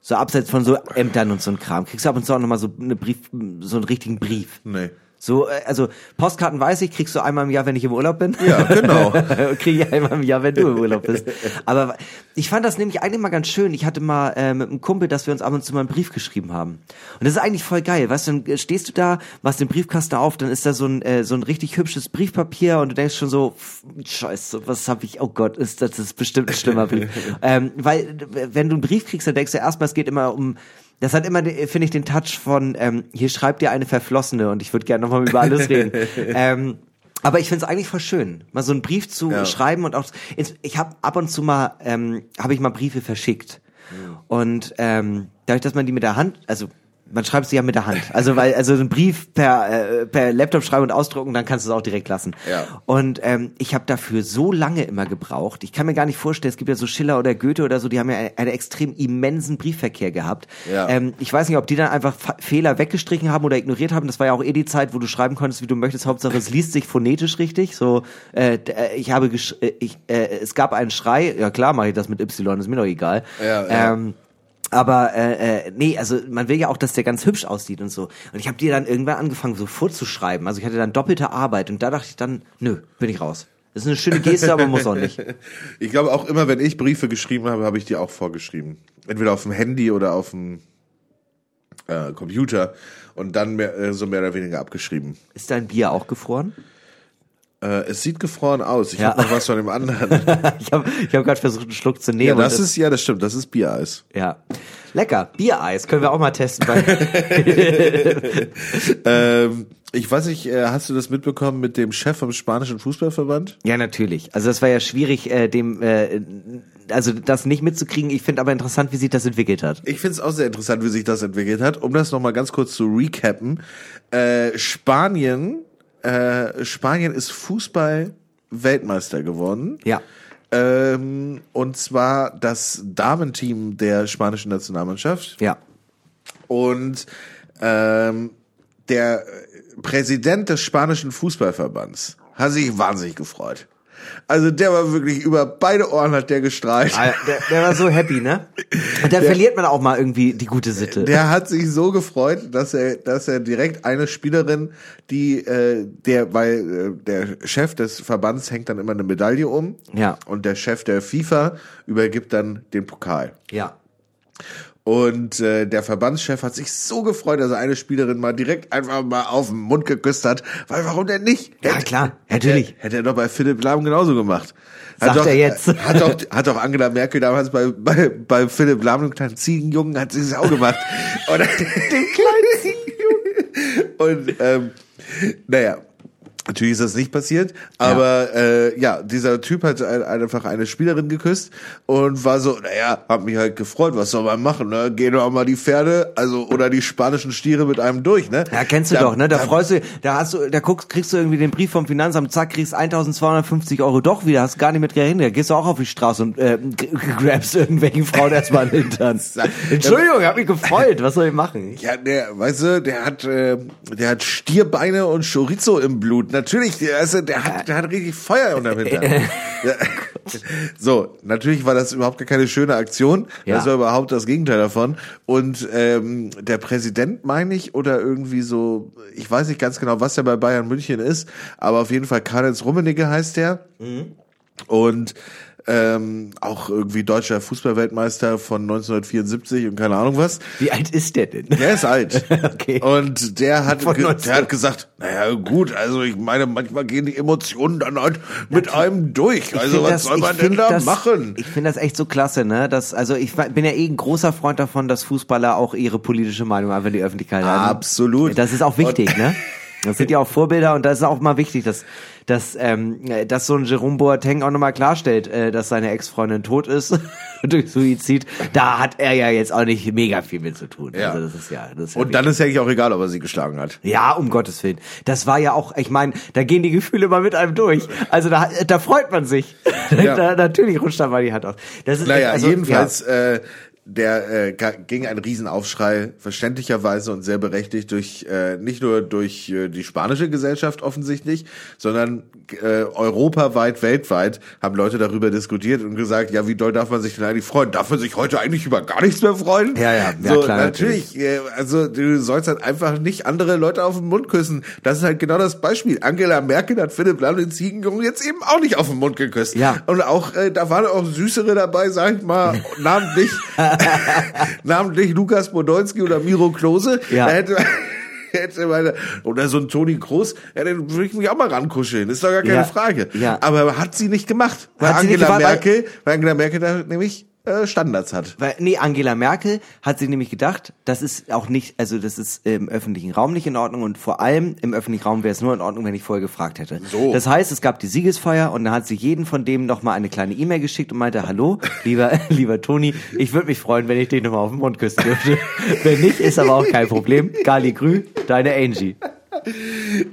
So abseits von so Ämtern und so ein Kram. Kriegst du ab und zu auch nochmal so eine Brief, so einen richtigen Brief. nee. So, äh, also Postkarten weiß ich, kriegst du einmal im Jahr, wenn ich im Urlaub bin. Ja, genau. Kriege ich einmal im Jahr, wenn du im Urlaub bist. Aber ich fand das nämlich eigentlich mal ganz schön. Ich hatte mal äh, mit einem Kumpel, dass wir uns ab und zu mal einen Brief geschrieben haben. Und das ist eigentlich voll geil. Weißt du, dann stehst du da, machst den Briefkasten auf, dann ist da so ein, äh, so ein richtig hübsches Briefpapier und du denkst schon so, scheiße, was hab ich, oh Gott, ist, das ist bestimmt ein schlimmer Brief. ähm, weil, wenn du einen Brief kriegst, dann denkst du erstmal, es geht immer um das hat immer, finde ich, den Touch von, ähm, hier schreibt dir eine Verflossene und ich würde gerne nochmal über alles reden. ähm, aber ich finde es eigentlich voll schön, mal so einen Brief zu Ja. schreiben und auch, ich habe ab und zu mal, ähm, habe ich mal Briefe verschickt. Und ähm, dadurch, dass man die mit der Hand, also man schreibt sie ja mit der Hand. Also weil also einen Brief per äh, per Laptop schreiben und ausdrucken, dann kannst du es auch direkt lassen. Ja. Und ähm, ich habe dafür so lange immer gebraucht. Ich kann mir gar nicht vorstellen, es gibt ja so Schiller oder Goethe oder so, die haben ja einen, einen extrem immensen Briefverkehr gehabt. Ja. Ähm, ich weiß nicht, ob die dann einfach Fa Fehler weggestrichen haben oder ignoriert haben. Das war ja auch eh die Zeit, wo du schreiben konntest, wie du möchtest. Hauptsache, es liest sich phonetisch richtig. So, äh, äh, ich habe, gesch äh, ich, äh, es gab einen Schrei. Ja klar, mache ich das mit Y, ist mir doch egal. Ja, ja. Ähm, aber äh, äh, nee, also man will ja auch, dass der ganz hübsch aussieht und so. Und ich habe dir dann irgendwann angefangen, so vorzuschreiben. Also ich hatte dann doppelte Arbeit und da dachte ich dann, nö, bin ich raus. Das ist eine schöne Geste, aber muss auch nicht. Ich glaube auch immer, wenn ich Briefe geschrieben habe, habe ich die auch vorgeschrieben. Entweder auf dem Handy oder auf dem äh, Computer und dann mehr, äh, so mehr oder weniger abgeschrieben. Ist dein Bier auch gefroren? Äh, es sieht gefroren aus. Ich Ja. habe noch was von dem anderen. ich habe ich hab gerade versucht, einen Schluck zu nehmen. ja, das ist ja, das stimmt. Das ist Biereis. ja lecker. Biereis können wir auch mal testen. Ähm, ich weiß nicht, äh, hast du das mitbekommen mit dem Chef vom spanischen Fußballverband? ja, natürlich. Also das war ja schwierig, äh, dem, äh, also das nicht mitzukriegen. Ich finde aber interessant, wie sich das entwickelt hat. Ich finde es auch sehr interessant, wie sich das entwickelt hat. Um das nochmal ganz kurz zu recappen. Äh, Spanien, äh, Spanien ist Fußball-Weltmeister geworden. Ja. Ähm, und zwar das Damenteam der spanischen Nationalmannschaft. Ja. Und ähm, der Präsident des spanischen Fußballverbands hat sich wahnsinnig gefreut. Also der war wirklich über beide Ohren hat der gestrahlt. Ah, Der, der war so happy, ne? Und da verliert man auch mal irgendwie die gute Sitte. Der hat sich so gefreut, dass er, dass er direkt eine Spielerin, die äh, der, weil äh, der Chef des Verbands hängt dann immer eine Medaille um Ja. und der Chef der FIFA übergibt dann den Pokal. ja. Und äh, der Verbandschef hat sich so gefreut, dass er eine Spielerin mal direkt einfach mal auf den Mund geküsst hat. Weil warum denn nicht? Ja, klar, natürlich. Hätte er doch bei Philipp Lahm genauso gemacht. Sagt doch, er jetzt. Hat doch, hat doch Angela Merkel damals bei, bei, bei Philipp Lahm, dem kleinen Ziegenjungen, hat sie es auch gemacht. Und, dem kleinen Ziegenjungen. Und ähm, naja. Natürlich ist das nicht passiert, aber äh, ja, dieser Typ hat ein, einfach eine Spielerin geküsst und war so, naja, hat mich halt gefreut, was soll man machen, ne? Gehen doch mal die Pferde, also oder die spanischen Stiere mit einem durch, ne? Ja, kennst du Da- doch, ne? Da da- freust du, da hast du, da guckst, kriegst du irgendwie den Brief vom Finanzamt, zack, kriegst 1250 Euro doch wieder, hast gar nicht mit gerechnet. Da gehst du auch auf die Straße und äh, grabst irgendwelchen Frauen erstmal den Hintern. Entschuldigung, hab mich gefreut, was soll ich machen? Ja, der, weißt du, der hat, äh, der hat Stierbeine und Chorizo im Blut. Natürlich, der, also, der hat, der hat richtig Feuer unterm Hintern. ja. So, natürlich war das überhaupt gar keine schöne Aktion. Ja. Das war überhaupt das Gegenteil davon. Und ähm, der Präsident, meine ich, oder irgendwie so, ich weiß nicht ganz genau, was der bei Bayern München ist, aber auf jeden Fall Karl-Heinz Rummenigge heißt der. Und ähm, auch irgendwie deutscher Fußballweltmeister von 1974 und keine Ahnung was. Wie alt ist der denn? Der ist alt. Okay. Und der hat, Von ge 19. der hat gesagt, naja, gut, also ich meine, manchmal gehen die Emotionen dann halt mit einem durch. Also was das- soll man denn da das, machen? Ich finde das echt so klasse, ne? Das, also ich bin ja eh ein großer Freund davon, dass Fußballer auch ihre politische Meinung einfach in die Öffentlichkeit haben. Absolut. Das ist auch wichtig, ne? Das sind ja auch Vorbilder und das ist auch mal wichtig, dass, dass, ähm, äh, dass so ein Jerome Boateng auch nochmal klarstellt, äh, dass seine Ex-Freundin tot ist durch Suizid. Da hat er ja jetzt auch nicht mega viel mit zu tun. Ja. Also das ist ja, das ist ja Und dann ist ja eigentlich auch egal, ob er sie geschlagen hat. ja, um Gottes Willen. Das war ja auch, ich meine, da gehen die Gefühle mal mit einem durch. Also da, da freut man sich. Ja. da, natürlich rutscht da mal die Hand aus. Das ist Naja, also, jedenfalls, äh, der äh, ging ein Riesenaufschrei, verständlicherweise und sehr berechtigt durch äh, nicht nur durch äh, die spanische Gesellschaft offensichtlich, sondern äh, europaweit, weltweit haben Leute darüber diskutiert und gesagt, ja, wie doll darf man sich denn eigentlich freuen? Darf man sich heute eigentlich über gar nichts mehr freuen? Ja, ja, ja, so, klar, natürlich. äh, Also du sollst halt einfach nicht andere Leute auf den Mund küssen. Das ist halt genau das Beispiel. Angela Merkel hat Philipp Lahm den Ziegenjungen jetzt eben auch nicht auf den Mund geküsst. Ja. Und auch, äh, da waren auch süßere dabei, sag ich mal, namentlich, namentlich Lukas Podolski oder Miro Klose. Ja. Da hätte, hätte meine, oder so ein Toni Kroos, ja, den würde ich mich auch mal rankuscheln, ist doch gar keine Ja. Frage. Ja. Aber hat sie nicht gemacht. Weil Angela Merkel, weil Angela Merkel da nämlich äh, Standards hat. Weil, nee, Angela Merkel hat sich nämlich gedacht, das ist auch nicht, also das ist im öffentlichen Raum nicht in Ordnung und vor allem im öffentlichen Raum wäre es nur in Ordnung, wenn ich vorher gefragt hätte. So. Das heißt, es gab die Siegesfeier und dann hat sie jeden von dem nochmal eine kleine E-Mail geschickt und meinte, hallo, lieber, lieber Toni, ich würde mich freuen, wenn ich dich nochmal auf den Mund küssen dürfte. wenn nicht, ist aber auch kein Problem. Gali Grü, deine Angie.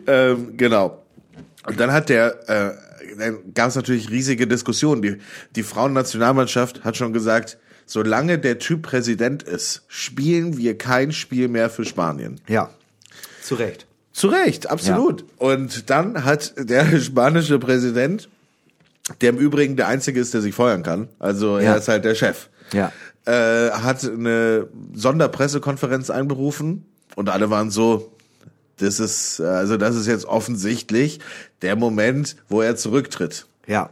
Ähm, genau. Und dann hat der, äh, dann gab es natürlich riesige Diskussionen. Die, die Frauennationalmannschaft hat schon gesagt, solange der Typ Präsident ist, spielen wir kein Spiel mehr für Spanien. Ja. Zu Recht. Zu Recht, absolut. Und dann hat der spanische Präsident, der im Übrigen der Einzige ist, der sich feuern kann, also Ja. er ist halt der Chef, Ja. äh, hat eine Sonderpressekonferenz einberufen und alle waren so, das ist, also das ist jetzt offensichtlich der Moment, wo er zurücktritt. Ja.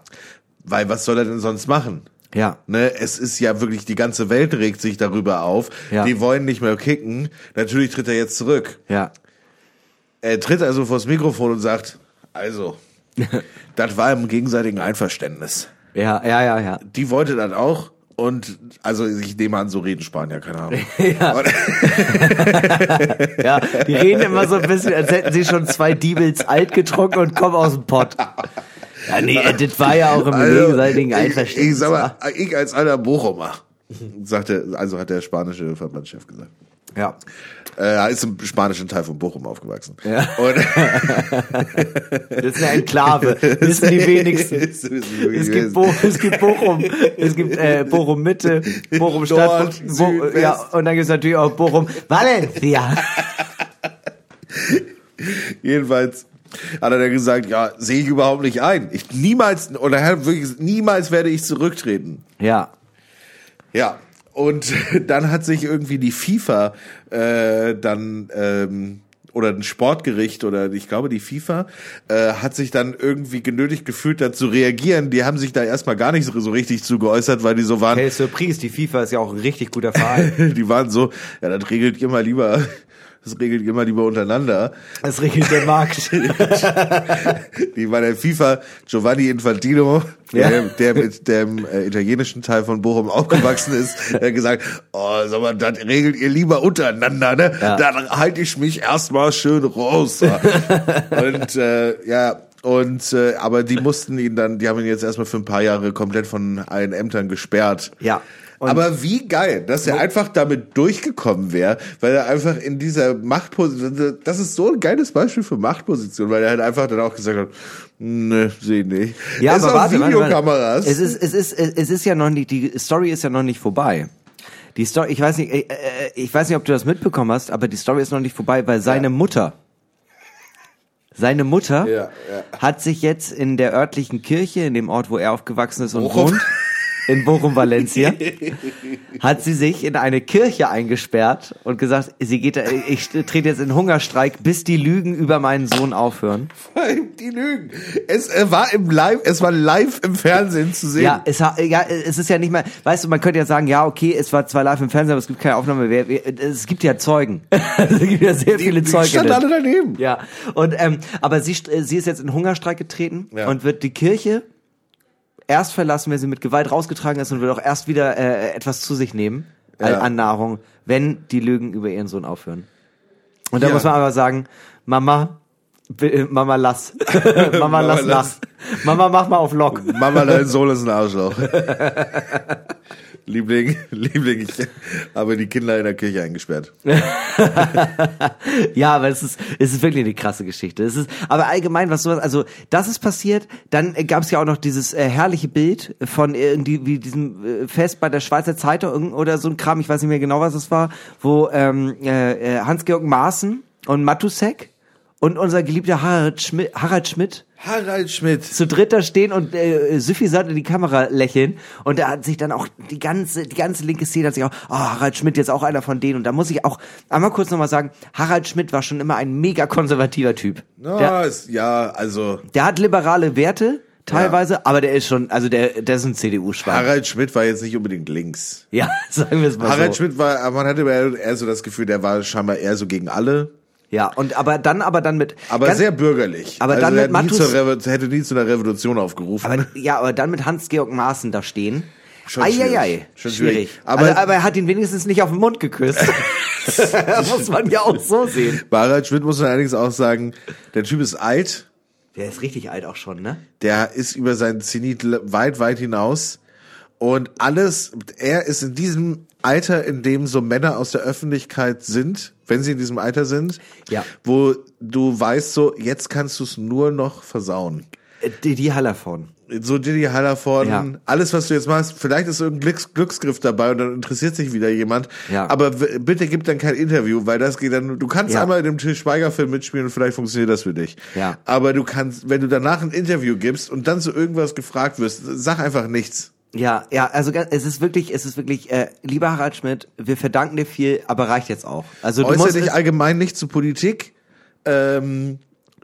Weil was soll er denn sonst machen? Ja. Ne, es ist ja wirklich, die ganze Welt regt sich darüber auf. Ja. Die wollen nicht mehr kicken. Natürlich tritt er jetzt zurück. Ja. Er tritt also vors Mikrofon und sagt, also, das war im gegenseitigen Einverständnis. Ja, ja, ja, ja. Die wollte dann auch. Und also ich nehme an, so reden Spanier, keine Ahnung. Ja. Ja, die reden immer so ein bisschen, als hätten sie schon zwei Diebels alt getrunken und kommen aus dem Pott. Ja, nee, das war ja auch im gegenseitigen Also, ich, Einverständnis. ich sag mal, ich als alter Bochumer, sagte, also hat der spanische Verbandschef gesagt. Ja. Äh, er ist im spanischen Teil von Bochum aufgewachsen. Ja. Das ist eine Enklave, wissen die wenigsten. Es gibt, Bo es gibt Bochum, es gibt äh, Bochum Mitte, Bochum Stadt, Bo Süd, ja, und dann gibt's natürlich auch Bochum Valencia. Jedenfalls hat er dann gesagt, ja, sehe ich überhaupt nicht ein. Ich niemals, oder er wirklich, niemals werde ich zurücktreten. Ja, Ja. Und dann hat sich irgendwie die FIFA äh, dann ähm, oder ein Sportgericht oder ich glaube die FIFA äh, hat sich dann irgendwie genötigt gefühlt, da zu reagieren. Die haben sich da erstmal gar nicht so, so richtig zu geäußert, weil die so waren, hey, Surprise, die FIFA ist ja auch ein richtig guter Verein. die waren so, ja, das regelt ihr mal lieber, das regelt mal lieber untereinander. Das regelt der Markt. Die war der FIFA Giovanni Infantino, Ja. der, der mit dem äh, italienischen Teil von Bochum aufgewachsen ist, der gesagt, oh, sag mal, das regelt ihr lieber untereinander, ne? Ja. Dann halte ich mich erstmal schön raus. und äh, ja, und äh, aber die mussten ihn dann, die haben ihn jetzt erstmal für ein paar Jahre komplett von allen Ämtern gesperrt. Ja. Und- aber wie geil, dass er einfach damit durchgekommen wäre, weil er einfach in dieser Machtposition, das ist so ein geiles Beispiel für Machtposition, weil er halt einfach dann auch gesagt hat, ne, seh nicht. Ja, es ist aber warte, warte, warte. Videokameras. Es ist, es ist, es ist ja noch nicht, die Story ist ja noch nicht vorbei. Die Story, ich weiß nicht, äh, äh, ich weiß nicht, ob du das mitbekommen hast, aber die Story ist noch nicht vorbei, weil seine Mutter, seine Mutter Ja, ja. hat sich jetzt in der örtlichen Kirche, in dem Ort, wo er aufgewachsen ist und Bochum. wohnt, in Bochum, Valencia, hat sie sich in eine Kirche eingesperrt und gesagt, sie geht, ich trete jetzt in Hungerstreik, bis die Lügen über meinen Sohn aufhören. die Lügen. Es äh, war im Live, es war live im Fernsehen zu sehen. Ja, es, ja, es ist ja nicht mal, weißt du, man könnte ja sagen, ja, okay, es war zwar live im Fernsehen, aber es gibt keine Aufnahme. Wer- Es gibt ja Zeugen. es gibt ja sehr viele die Zeugen. standen alle daneben. Ja, und ähm, aber sie, äh, sie ist jetzt in Hungerstreik getreten Ja. und wird die Kirche erst verlassen, wenn sie mit Gewalt rausgetragen ist und wird auch erst wieder äh, etwas zu sich nehmen äh, Ja. an Nahrung, wenn die Lügen über ihren Sohn aufhören. Und da Ja. muss man aber sagen, Mama, bi- Mama lass, Mama, lass lass. nach, Mama mach mal auf Lock. Mama, dein Sohn ist ein Arschloch. Liebling, Liebling, ich habe die Kinder in der Kirche eingesperrt. Ja, aber es ist, es ist wirklich eine krasse Geschichte. Es ist, aber allgemein, was sowas, also das ist passiert. Dann äh, gab es ja auch noch dieses äh, herrliche Bild von irgendwie wie diesem äh, Fest bei der Schweizer Zeitung oder so ein Kram. Ich weiß nicht mehr genau, was es war, wo ähm, äh, äh, Hans-Georg Maaßen und Matusek und unser geliebter Harald Schmidt, Harald Schmidt Harald Schmidt. zu dritt da stehen und äh, suffisant in die Kamera lächeln und da hat sich dann auch die ganze die ganze linke Szene hat sich auch oh, Harald Schmidt jetzt auch einer von denen. Und da muss ich auch einmal kurz nochmal sagen Harald Schmidt war schon immer ein mega konservativer Typ. Ja, der, ist, ja, also der hat liberale Werte teilweise aber der ist schon also der der ist ein CDU Schwein Harald Schmidt war jetzt nicht unbedingt links. ja sagen wir es mal Harald so. Schmidt war, man hatte eher so das Gefühl, der war scheinbar eher so gegen alle, ja und aber dann aber dann mit aber ganz- sehr bürgerlich. aber also dann mit hat nie hätte nie zu einer Revolution aufgerufen. aber ja aber dann mit Hans-Georg Maaßen da stehen Schon Eieiei, schwierig. Schon schwierig. schwierig. Aber, Aber- also, aber er hat ihn wenigstens nicht auf den Mund geküsst. das muss man ja auch so sehen. Bei Harald Schmidt muss man allerdings auch sagen, der Typ ist alt, Der ist richtig alt auch schon, ne? der ist über seinen Zenit weit, weit hinaus. Und alles, er ist in diesem Alter, in dem so Männer aus der Öffentlichkeit sind, wenn sie in diesem Alter sind, Ja. wo du weißt so, jetzt kannst du es nur noch versauen. Äh, die Hallervorden. So Diddy Hallervorden, Ja. alles was du jetzt machst, vielleicht ist irgendein Glücks Glücksgriff dabei und dann interessiert sich wieder jemand. Ja. Aber bitte gib dann kein Interview, weil das geht dann, du kannst Ja. einmal in dem Til Schweiger Film mitspielen und vielleicht funktioniert das für dich. Ja. Aber du kannst, wenn du danach ein Interview gibst und dann zu irgendwas gefragt wirst, sag einfach nichts. Ja, ja, also es ist wirklich, es ist wirklich, äh, lieber Harald Schmidt, wir verdanken dir viel, aber reicht jetzt auch. Also du Äußere dich allgemein nicht zu Politik, ähm,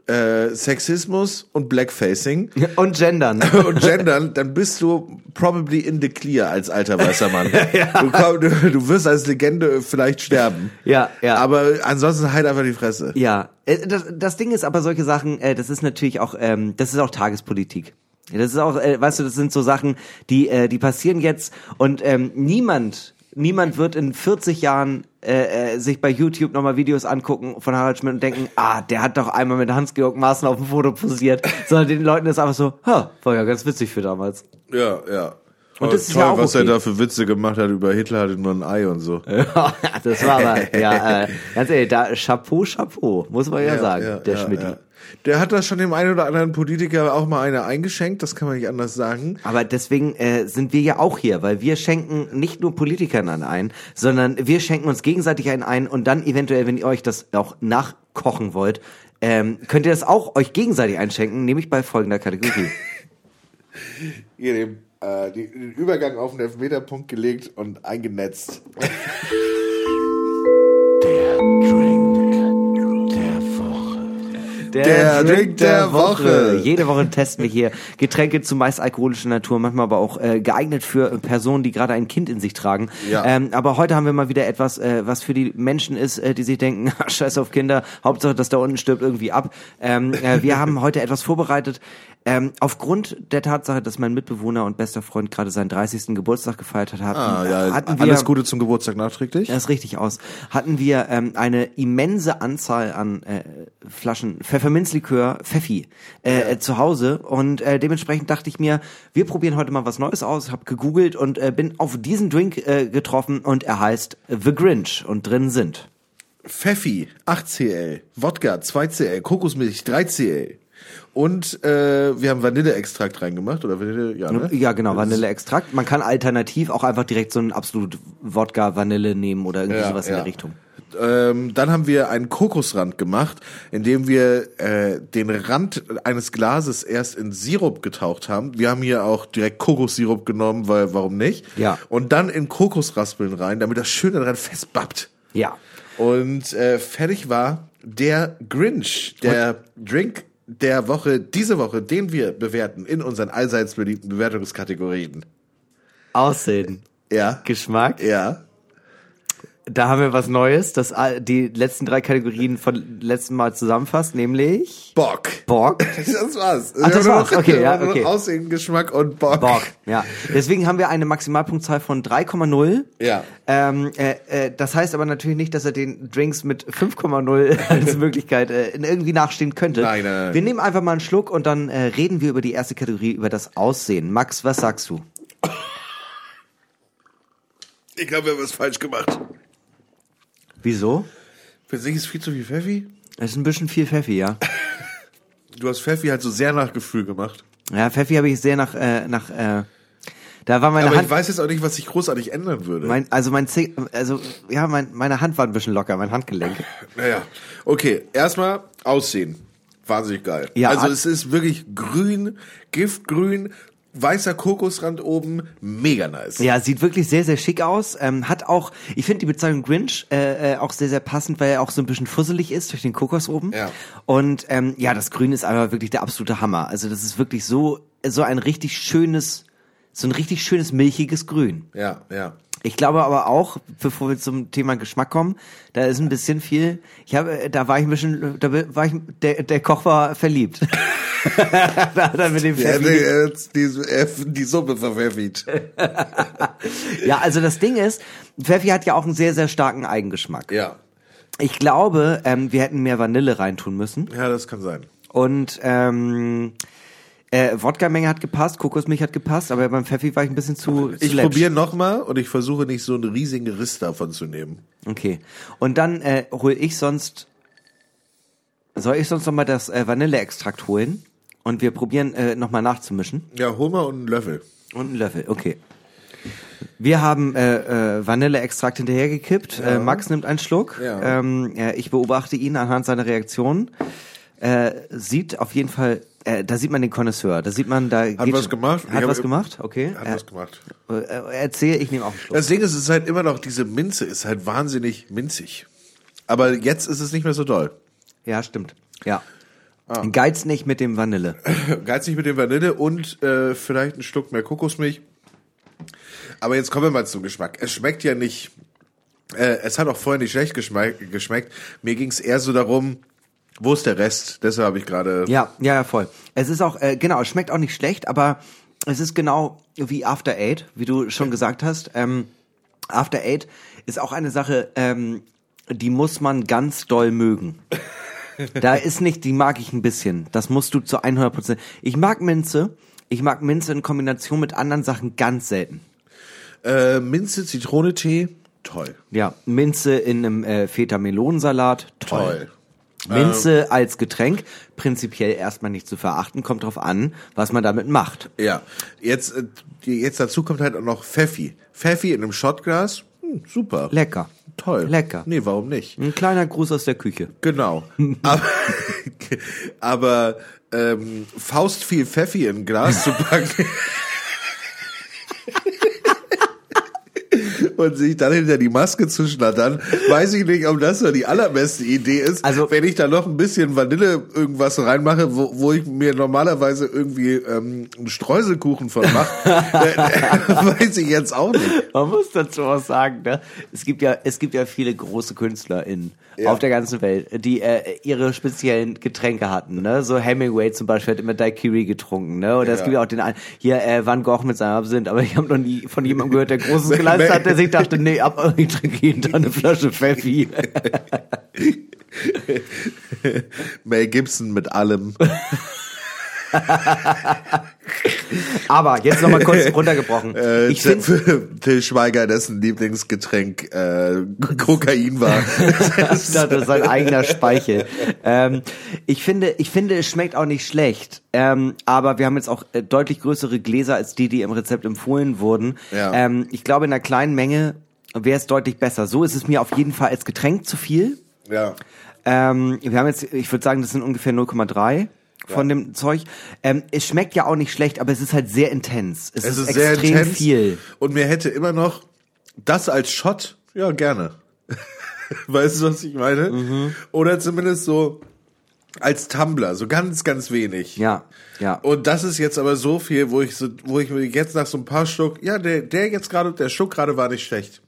äh, Sexismus und Blackfacing und gendern. und gendern, dann bist du probably in the clear als alter weißer Mann. du, komm, du, du wirst als Legende vielleicht sterben. Ja, ja. Aber ansonsten halt einfach die Fresse. Ja, äh, das, das Ding ist aber solche Sachen, äh, das ist natürlich auch, ähm, das ist auch Tagespolitik. Das ist auch, äh, weißt du, das sind so Sachen, die, äh, die passieren jetzt und ähm, niemand, niemand wird in 40 Jahren äh, äh, sich bei YouTube nochmal Videos angucken von Harald Schmidt und denken, ah, der hat doch einmal mit Hans-Georg Maaßen auf dem Foto posiert, sondern den Leuten ist einfach so, ha, war ja ganz witzig für damals. Ja, ja. Und das ist Toll, ja auch was okay. er da für Witze gemacht hat über Hitler hatte nur ein Ei und so. Ja, das war aber, ja, äh, ganz ehrlich, da Chapeau, Chapeau, muss man ja, sagen, der ja, Schmidt. Der hat das schon dem einen oder anderen Politiker auch mal eine eingeschenkt, das kann man nicht anders sagen. Aber deswegen äh, sind wir ja auch hier, weil wir schenken nicht nur Politikern an ein, sondern wir schenken uns gegenseitig einen ein und dann eventuell, wenn ihr euch das auch nachkochen wollt, ähm, könnt ihr das auch euch gegenseitig einschenken, nämlich bei folgender Kategorie. Hier dem, äh, die, den Übergang auf den Elfmeterpunkt gelegt und eingenetzt. Der Drink der Woche. Jede Woche testen wir hier Getränke zumeist alkoholischer Natur, manchmal aber auch äh, geeignet für Personen, die gerade ein Kind in sich tragen. Ja. Ähm, aber heute haben wir mal wieder etwas, äh, was für die Menschen ist, äh, die sich denken, scheiß auf Kinder, Hauptsache, dass da unten stirbt irgendwie ab. Ähm, äh, wir haben heute etwas vorbereitet. Ähm, aufgrund der Tatsache, dass mein Mitbewohner und bester Freund gerade seinen 30. Geburtstag gefeiert hat, hatten, Ah, ja, hatten wir alles Gute zum Geburtstag nachträglich. das ist richtig aus. Hatten wir ähm, eine immense Anzahl an äh, Flaschen Pfefferminzlikör, Pfeffi, äh, äh, zu Hause und äh, dementsprechend dachte ich mir, wir probieren heute mal was Neues aus. Hab gegoogelt und äh, bin auf diesen Drink äh, getroffen und er heißt The Grinch und drin sind Pfeffi, 8cl, Wodka, 2cl, Kokosmilch, 3cl. Und äh, wir haben Vanilleextrakt reingemacht, oder Vanille, ja, ne? ja genau Vanilleextrakt. Man kann alternativ auch einfach direkt so einen absolut Wodka Vanille nehmen oder irgendwie Ja, sowas in ja. der Richtung. Ähm, dann haben wir einen Kokosrand gemacht, indem wir äh, den Rand eines Glases erst in Sirup getaucht haben. Wir haben hier auch direkt Kokossirup genommen, weil warum nicht? Ja. Und dann in Kokosraspeln rein, damit das schön daran festbappt. Ja. Und äh, fertig war der Grinch, der Drink der Woche, diese Woche, den wir bewerten in unseren allseits beliebten Bewertungskategorien. Aussehen, Ja. Geschmack. Ja. Da haben wir was Neues, das die letzten drei Kategorien von letzten Mal zusammenfasst, nämlich Bock. Bock. Das war's. Ach, das war's. Okay, ja, okay. Aussehen, Geschmack und Bock. Bock, ja. Deswegen haben wir eine Maximalpunktzahl von 3,0. Ja. Ähm, äh, äh, das heißt aber natürlich nicht, dass er den Drinks mit 5,0 als Möglichkeit äh, irgendwie nachstehen könnte. Nein, nein, nein. Wir nehmen einfach mal einen Schluck und dann äh, reden wir über die erste Kategorie, über das Aussehen. Max, was sagst du? Ich glaube, wir haben was falsch gemacht. Wieso? Für sich ist viel zu viel Pfeffi. Es ist ein bisschen viel Pfeffi, ja. Du hast Pfeffi halt so sehr nach Gefühl gemacht. Ja, Pfeffi habe ich sehr nach, äh, nach, äh, da war meine Aber Hand, ich weiß jetzt auch nicht, was sich großartig ändern würde. mein, also mein, Zeh, also, ja, mein, meine Hand war ein bisschen locker, mein Handgelenk. naja, okay. Erstmal Aussehen. Wahnsinnig geil. Ja, also es ist wirklich grün, giftgrün, weißer Kokosrand oben, mega nice. Ja, sieht wirklich sehr, sehr schick aus. Ähm, hat auch, ich finde die Bezeichnung Grinch äh, äh, auch sehr, sehr passend, weil er auch so ein bisschen fusselig ist durch den Kokos oben. Ja. Und ähm, ja, das Grün ist aber wirklich der absolute Hammer. Also das ist wirklich so, so ein richtig schönes, so ein richtig schönes milchiges Grün. Ja, ja. Ich glaube aber auch, bevor wir zum Thema Geschmack kommen, da ist ein bisschen viel. Ich habe, da war ich ein bisschen, da war ich, der, der Koch war verliebt. da hat er mit dem jetzt die, hat die Suppe verpfeffert. Ja, also das Ding ist, Pfeffi hat ja auch einen sehr, sehr starken Eigengeschmack. Ja. Ich glaube, ähm, wir hätten mehr Vanille reintun müssen. Ja, das kann sein. Und ähm, äh, Wodka-Menge hat gepasst, Kokosmilch hat gepasst, aber beim Pfeffi war ich ein bisschen zu, Ich probiere nochmal und ich versuche nicht so einen riesigen Riss davon zu nehmen. Okay. Und dann äh, hole ich sonst, soll ich sonst noch mal das äh, Vanilleextrakt holen? Und wir probieren äh, nochmal nachzumischen. Ja, hol mal und einen Löffel. Und einen Löffel, okay. Wir haben äh, äh, Vanilleextrakt hinterhergekippt. Äh, Max nimmt einen Schluck. Ja. Ähm, äh, ich beobachte ihn anhand seiner Reaktion. Äh, sieht auf jeden Fall, äh, da sieht man den Connoisseur. Da sieht man, da Hat was gemacht? Hat was gemacht, okay. Hat äh, was gemacht. Äh, erzähl, ich nehme auch einen Schluck. Das Ding ist, es ist halt immer noch, diese Minze ist halt wahnsinnig minzig. Aber jetzt ist es nicht mehr so doll. Ja, stimmt. Ja. Ah. Geiz nicht mit dem Vanille. Geizig mit dem Vanille und äh, vielleicht ein Stück mehr Kokosmilch. Aber jetzt kommen wir mal zum Geschmack. Es schmeckt ja nicht, äh, es hat auch vorher nicht schlecht geschmeck, geschmeckt. Mir ging es eher so darum, wo ist der Rest? Deshalb habe ich gerade... Ja, ja, ja, voll. Es ist auch, äh, genau, es schmeckt auch nicht schlecht, aber es ist genau wie After Eight, wie du schon gesagt hast. Ähm, After Eight ist auch eine Sache, ähm, die muss man ganz doll mögen. da ist nicht, die mag ich ein bisschen. Das musst du zu 100 Prozent. Ich mag Minze. Ich mag Minze in Kombination mit anderen Sachen ganz selten. Äh, Minze, Zitrone, Tee, toll. Ja, Minze in einem äh, Feta-Melonensalat, toll. Toll. Minze als Getränk prinzipiell erstmal nicht zu verachten, kommt drauf an, was man damit macht. Ja, jetzt, äh, jetzt dazu kommt halt auch noch Pfeffi. Pfeffi in einem Shotglas, hm, super. Lecker. Toll. Lecker. Nee, warum nicht? Ein kleiner Gruß aus der Küche. Genau. aber aber ähm, Faust viel Pfeffi in ein Glas zu packen. Und sich dann hinter die Maske zu schnattern, weiß ich nicht, ob das so die allerbeste Idee ist. Also- wenn ich da noch ein bisschen Vanille irgendwas reinmache, wo, wo ich mir normalerweise irgendwie ähm, einen Streuselkuchen von mache, äh, weiß ich jetzt auch nicht. Man muss dazu auch sagen, ne? es gibt ja, es gibt ja viele große KünstlerInnen Ja. auf der ganzen Welt, die äh, ihre speziellen Getränke hatten. Ne? So Hemingway zum Beispiel hat immer Daiquiri getrunken. Ne? Oder es Ja. gibt ja auch den einen, hier äh, Van Gogh mit seinem Absinth, aber ich habe noch nie von jemandem gehört, der großes Glas hat, der sich dachte, nee, ab, ich trinke jeden Tag eine Flasche Pfeffi. Mel Gibson mit allem. aber jetzt nochmal kurz runtergebrochen. Äh, ich finde für Till Schweiger, dessen Lieblingsgetränk äh, Kokain war. das ist sein eigener Speichel. Ähm, ich finde, ich finde, es schmeckt auch nicht schlecht. Ähm, aber wir haben jetzt auch äh, deutlich größere Gläser als die, die im Rezept empfohlen wurden. Ja. Ähm, ich glaube, in einer kleinen Menge wäre es deutlich besser. So ist es mir auf jeden Fall als Getränk zu viel. ja. Ähm, wir haben jetzt, ich würde sagen, das sind ungefähr 0,3 von dem Zeug. Ähm, es schmeckt ja auch nicht schlecht, aber es ist halt sehr intens. Es, Es ist, ist sehr extrem intens. viel. Und mir hätte immer noch das als Shot, ja, gerne. weißt du, was ich meine? Mhm. Oder zumindest so als Tumbler, so ganz, ganz wenig. Ja, ja. Und das ist jetzt aber so viel, wo ich so, wo ich mir jetzt nach so ein paar Schluck, ja, der, der jetzt gerade, der Schluck gerade war nicht schlecht.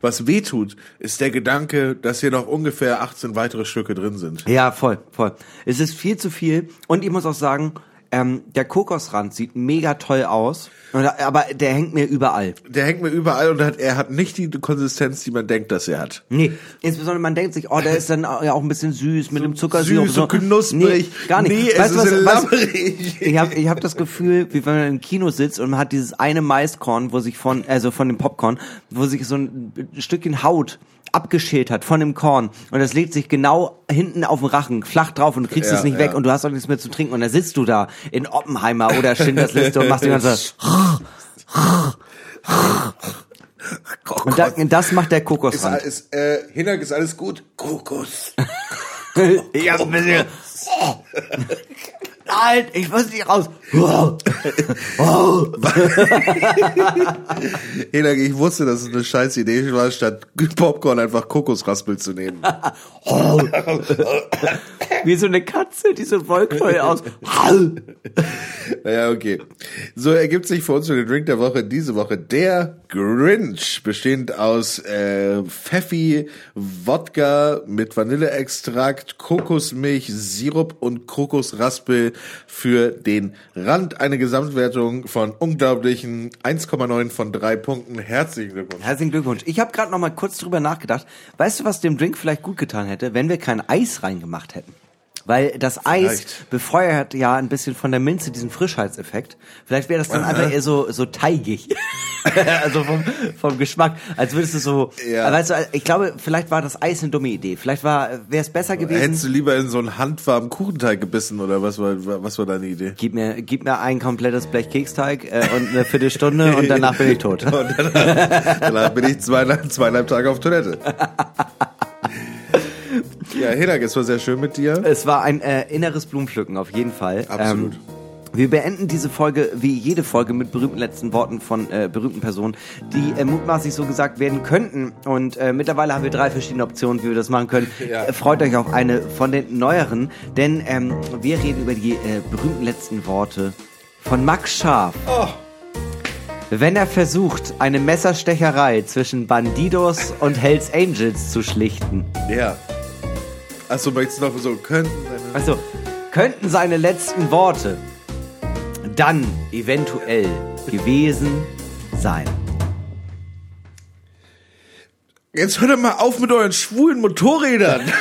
Was weh tut, ist der Gedanke, dass hier noch ungefähr 18 weitere Stücke drin sind. Ja, voll, voll. Es ist viel zu viel und ich muss auch sagen, Ähm, der Kokosrand sieht mega toll aus, aber der hängt mir überall. Der hängt mir überall und hat, er hat nicht die Konsistenz, die man denkt, dass er hat. Nee, insbesondere man denkt sich, oh, der ist dann ja auch ein bisschen süß mit dem Zuckersirup. süß, so knusprig. Nee, gar nicht. Nee, es weißt du ist was, weißt, labberig. ich habe ich hab das Gefühl, wie wenn man im Kino sitzt und man hat dieses eine Maiskorn, wo sich von, also von dem Popcorn, wo sich so ein Stückchen Haut abgeschält hat von dem Korn und das legt sich genau hinten auf den Rachen, flach drauf und du kriegst Ja, es nicht ja. weg und du hast auch nichts mehr zu trinken und dann sitzt du da in Oppenheimer oder Schindlers Liste und machst die ganze und da, das macht der Ist, Kokosrand. ist, äh, Hinak, ist alles gut? Kokos. Ich hab ein bisschen. Nein, ich muss nicht raus. Hinak, ich wusste, dass es eine scheiß Idee war, statt Popcorn einfach Kokosraspel zu nehmen. Wie so eine Katze, die so Wollknäuel aus. Naja, okay. So ergibt sich für uns für den Drink der Woche diese Woche der Grinch, bestehend aus äh, Pfeffi, Wodka mit Vanilleextrakt, Kokosmilch, Sirup und Kokosraspel für den Rand. Eine Gesamtwertung von unglaublichen 1,9 von 3 Punkten. Herzlichen Glückwunsch. Herzlichen Glückwunsch. Ich habe gerade noch mal kurz drüber nachgedacht. Weißt du, was dem Drink vielleicht gut getan hätte, wenn wir kein Eis reingemacht hätten? Weil das Eis Vielleicht. befeuert ja ein bisschen von der Minze diesen Frischheitseffekt. Vielleicht wäre das dann einfach eher so, so teigig. also vom, vom Geschmack. Als würdest du so, Ja. weißt du, ich glaube, vielleicht war das Eis eine dumme Idee. Vielleicht war, wäre es besser gewesen. Hättest du lieber in so einen handwarmen Kuchenteig gebissen oder was war, was war deine Idee? Gib mir, gib mir ein komplettes Blech Keksteig äh, und eine Viertelstunde und danach bin ich tot. Und danach, danach bin ich zweieinhalb, zweieinhalb Tage auf Toilette. Ja, Hinak, es war sehr schön mit dir. Es war ein äh, inneres Blumenpflücken, auf jeden Fall. Absolut. Ähm, wir beenden diese Folge wie jede Folge mit berühmten letzten Worten von äh, berühmten Personen, die äh, mutmaßlich so gesagt werden könnten. Und äh, mittlerweile haben wir drei verschiedene Optionen, wie wir das machen können. Ja. Äh, freut euch auf eine von den neueren, denn ähm, wir reden über die äh, berühmten letzten Worte von Max Scharf. Wenn er versucht, eine Messerstecherei zwischen Bandidos und Hells Angels zu schlichten. Ja. Achso, möchtest du noch so könnten? seine- Also, könnten seine letzten Worte dann eventuell gewesen sein. Jetzt hört doch mal auf mit euren schwulen Motorrädern.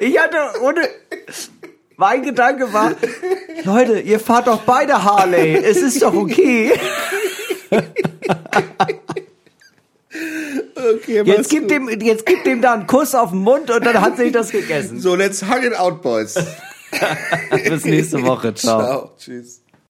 Ich hatte ohne. Mein Gedanke war, Leute, ihr fahrt doch beide Harley. Es ist doch okay. Okay, Jetzt gib gut. dem, jetzt gib dem da einen Kuss auf den Mund und dann hat sich das gegessen. So, let's hang it out, boys. Bis nächste Woche. Ciao. Ciao. Tschüss.